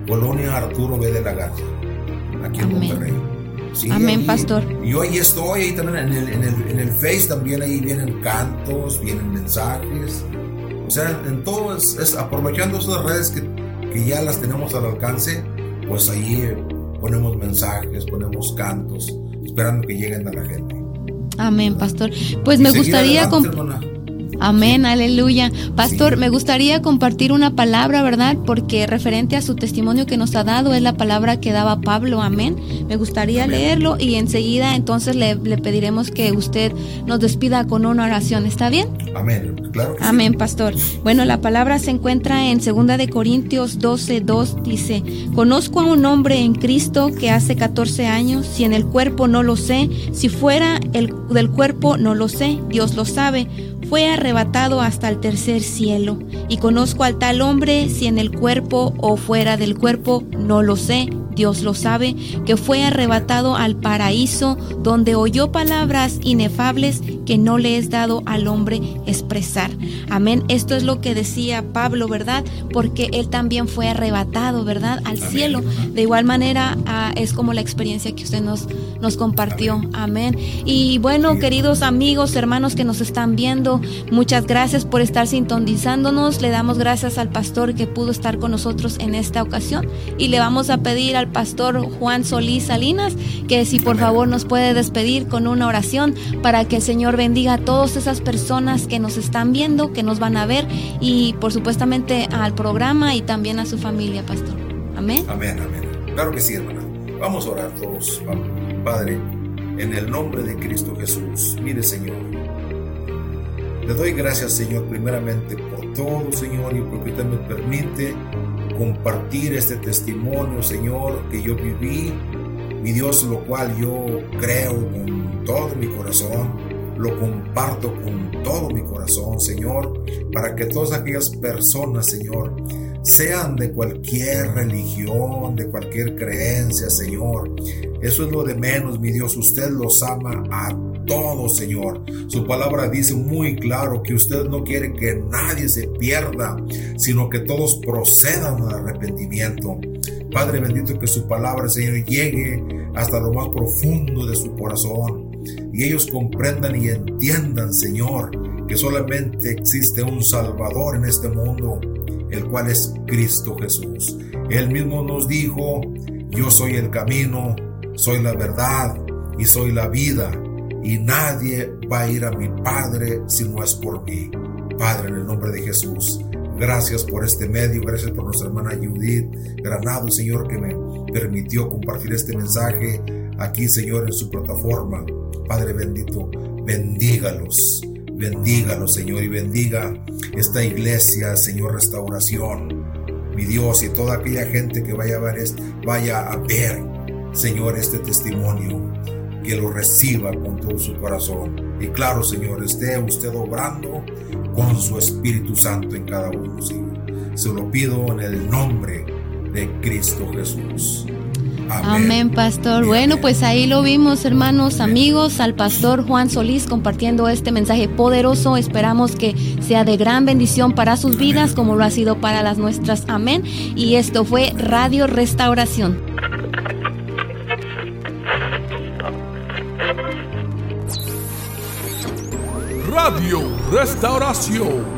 Colonia Arturo B. de la Garza, aquí en Amén. Monterrey. Sí, Amén, ahí- pastor. Yo ahí estoy, ahí también en el, en, el, en el Face también ahí vienen cantos, vienen mensajes. O sea, en todo es, es aprovechando esas redes que, que ya las tenemos al alcance, pues ahí eh, ponemos mensajes, ponemos cantos, esperando que lleguen a la gente. Amén, pastor. Pues Y me gustaría... adelante. Amén, aleluya. Pastor, Sí. me gustaría compartir una palabra, ¿verdad? Porque referente a su testimonio que nos ha dado es la palabra que daba Pablo, amén. Me gustaría Amén. leerlo y enseguida entonces le, le pediremos que usted nos despida con una oración, ¿está bien? Amén. Claro que sí. Amén, pastor. Bueno, la palabra se encuentra en 2 de Corintios 12, 2, dice, conozco a un hombre en Cristo que hace 14 años, si en el cuerpo no lo sé, si fuera el del cuerpo no lo sé, Dios lo sabe. Fue arrebatado hasta el tercer cielo. Y conozco al tal hombre, si en el cuerpo o fuera del cuerpo, no lo sé, Dios lo sabe, que fue arrebatado al paraíso, donde oyó palabras inefables que no le es dado al hombre expresar. Amén. Esto es lo que decía Pablo, ¿verdad? Porque él también fue arrebatado, ¿verdad? Al cielo. De igual manera, ah, es como la experiencia que usted nos, nos compartió. Amén. Y bueno, queridos amigos, hermanos que nos están viendo, muchas gracias por estar sintonizándonos. Le damos gracias al pastor que pudo estar con nosotros en esta ocasión y le vamos a pedir al pastor Juan Solís Salinas, que si por favor nos puede despedir con una oración para que el Señor bendiga a todas esas personas que nos están viendo, que nos van a ver y por supuestamente al programa y también a su familia, pastor. Amén. Amén, amén. Claro que sí, hermana. Vamos a orar todos, Padre, en el nombre de Cristo Jesús. Mire, Señor. Le doy gracias, Señor, primeramente por todo, Señor, y porque usted me permite compartir este testimonio, Señor, que yo viví, mi Dios, lo cual yo creo con todo mi corazón, lo comparto con todo mi corazón, Señor, para que todas aquellas personas, Señor, sean de cualquier religión, de cualquier creencia, Señor. Eso es lo de menos, mi Dios. Usted los ama a todos, Señor. Su palabra dice muy claro que usted no quiere que nadie se pierda, sino que todos procedan al arrepentimiento. Padre bendito, que su palabra, Señor, llegue hasta lo más profundo de su corazón y ellos comprendan y entiendan, Señor, que solamente existe un Salvador en este mundo el cual es Cristo Jesús. Él mismo nos dijo, yo soy el camino, soy la verdad y soy la vida, y nadie va a ir a mi Padre si no es por mí. Padre, en el nombre de Jesús, gracias por este medio, gracias por nuestra hermana Judith Granado, Señor, que me permitió compartir este mensaje aquí, Señor, en su plataforma. Padre bendito, bendígalos Bendígalo, Señor, y bendiga esta iglesia, Señor, restauración. Mi Dios, y toda aquella gente que vaya a ver, vaya a ver, Señor, este testimonio, que lo reciba con todo su corazón. Y claro, Señor, esté usted obrando con su Espíritu Santo en cada uno, Señor. Se lo pido en el nombre de Cristo Jesús. Amén, pastor. bueno, pues ahí lo vimos, hermanos, amigos, al pastor Juan Solís compartiendo este mensaje poderoso. Esperamos que sea de gran bendición para sus vidas como lo ha sido para las nuestras. Amén. Y esto fue Radio Restauración. Radio Restauración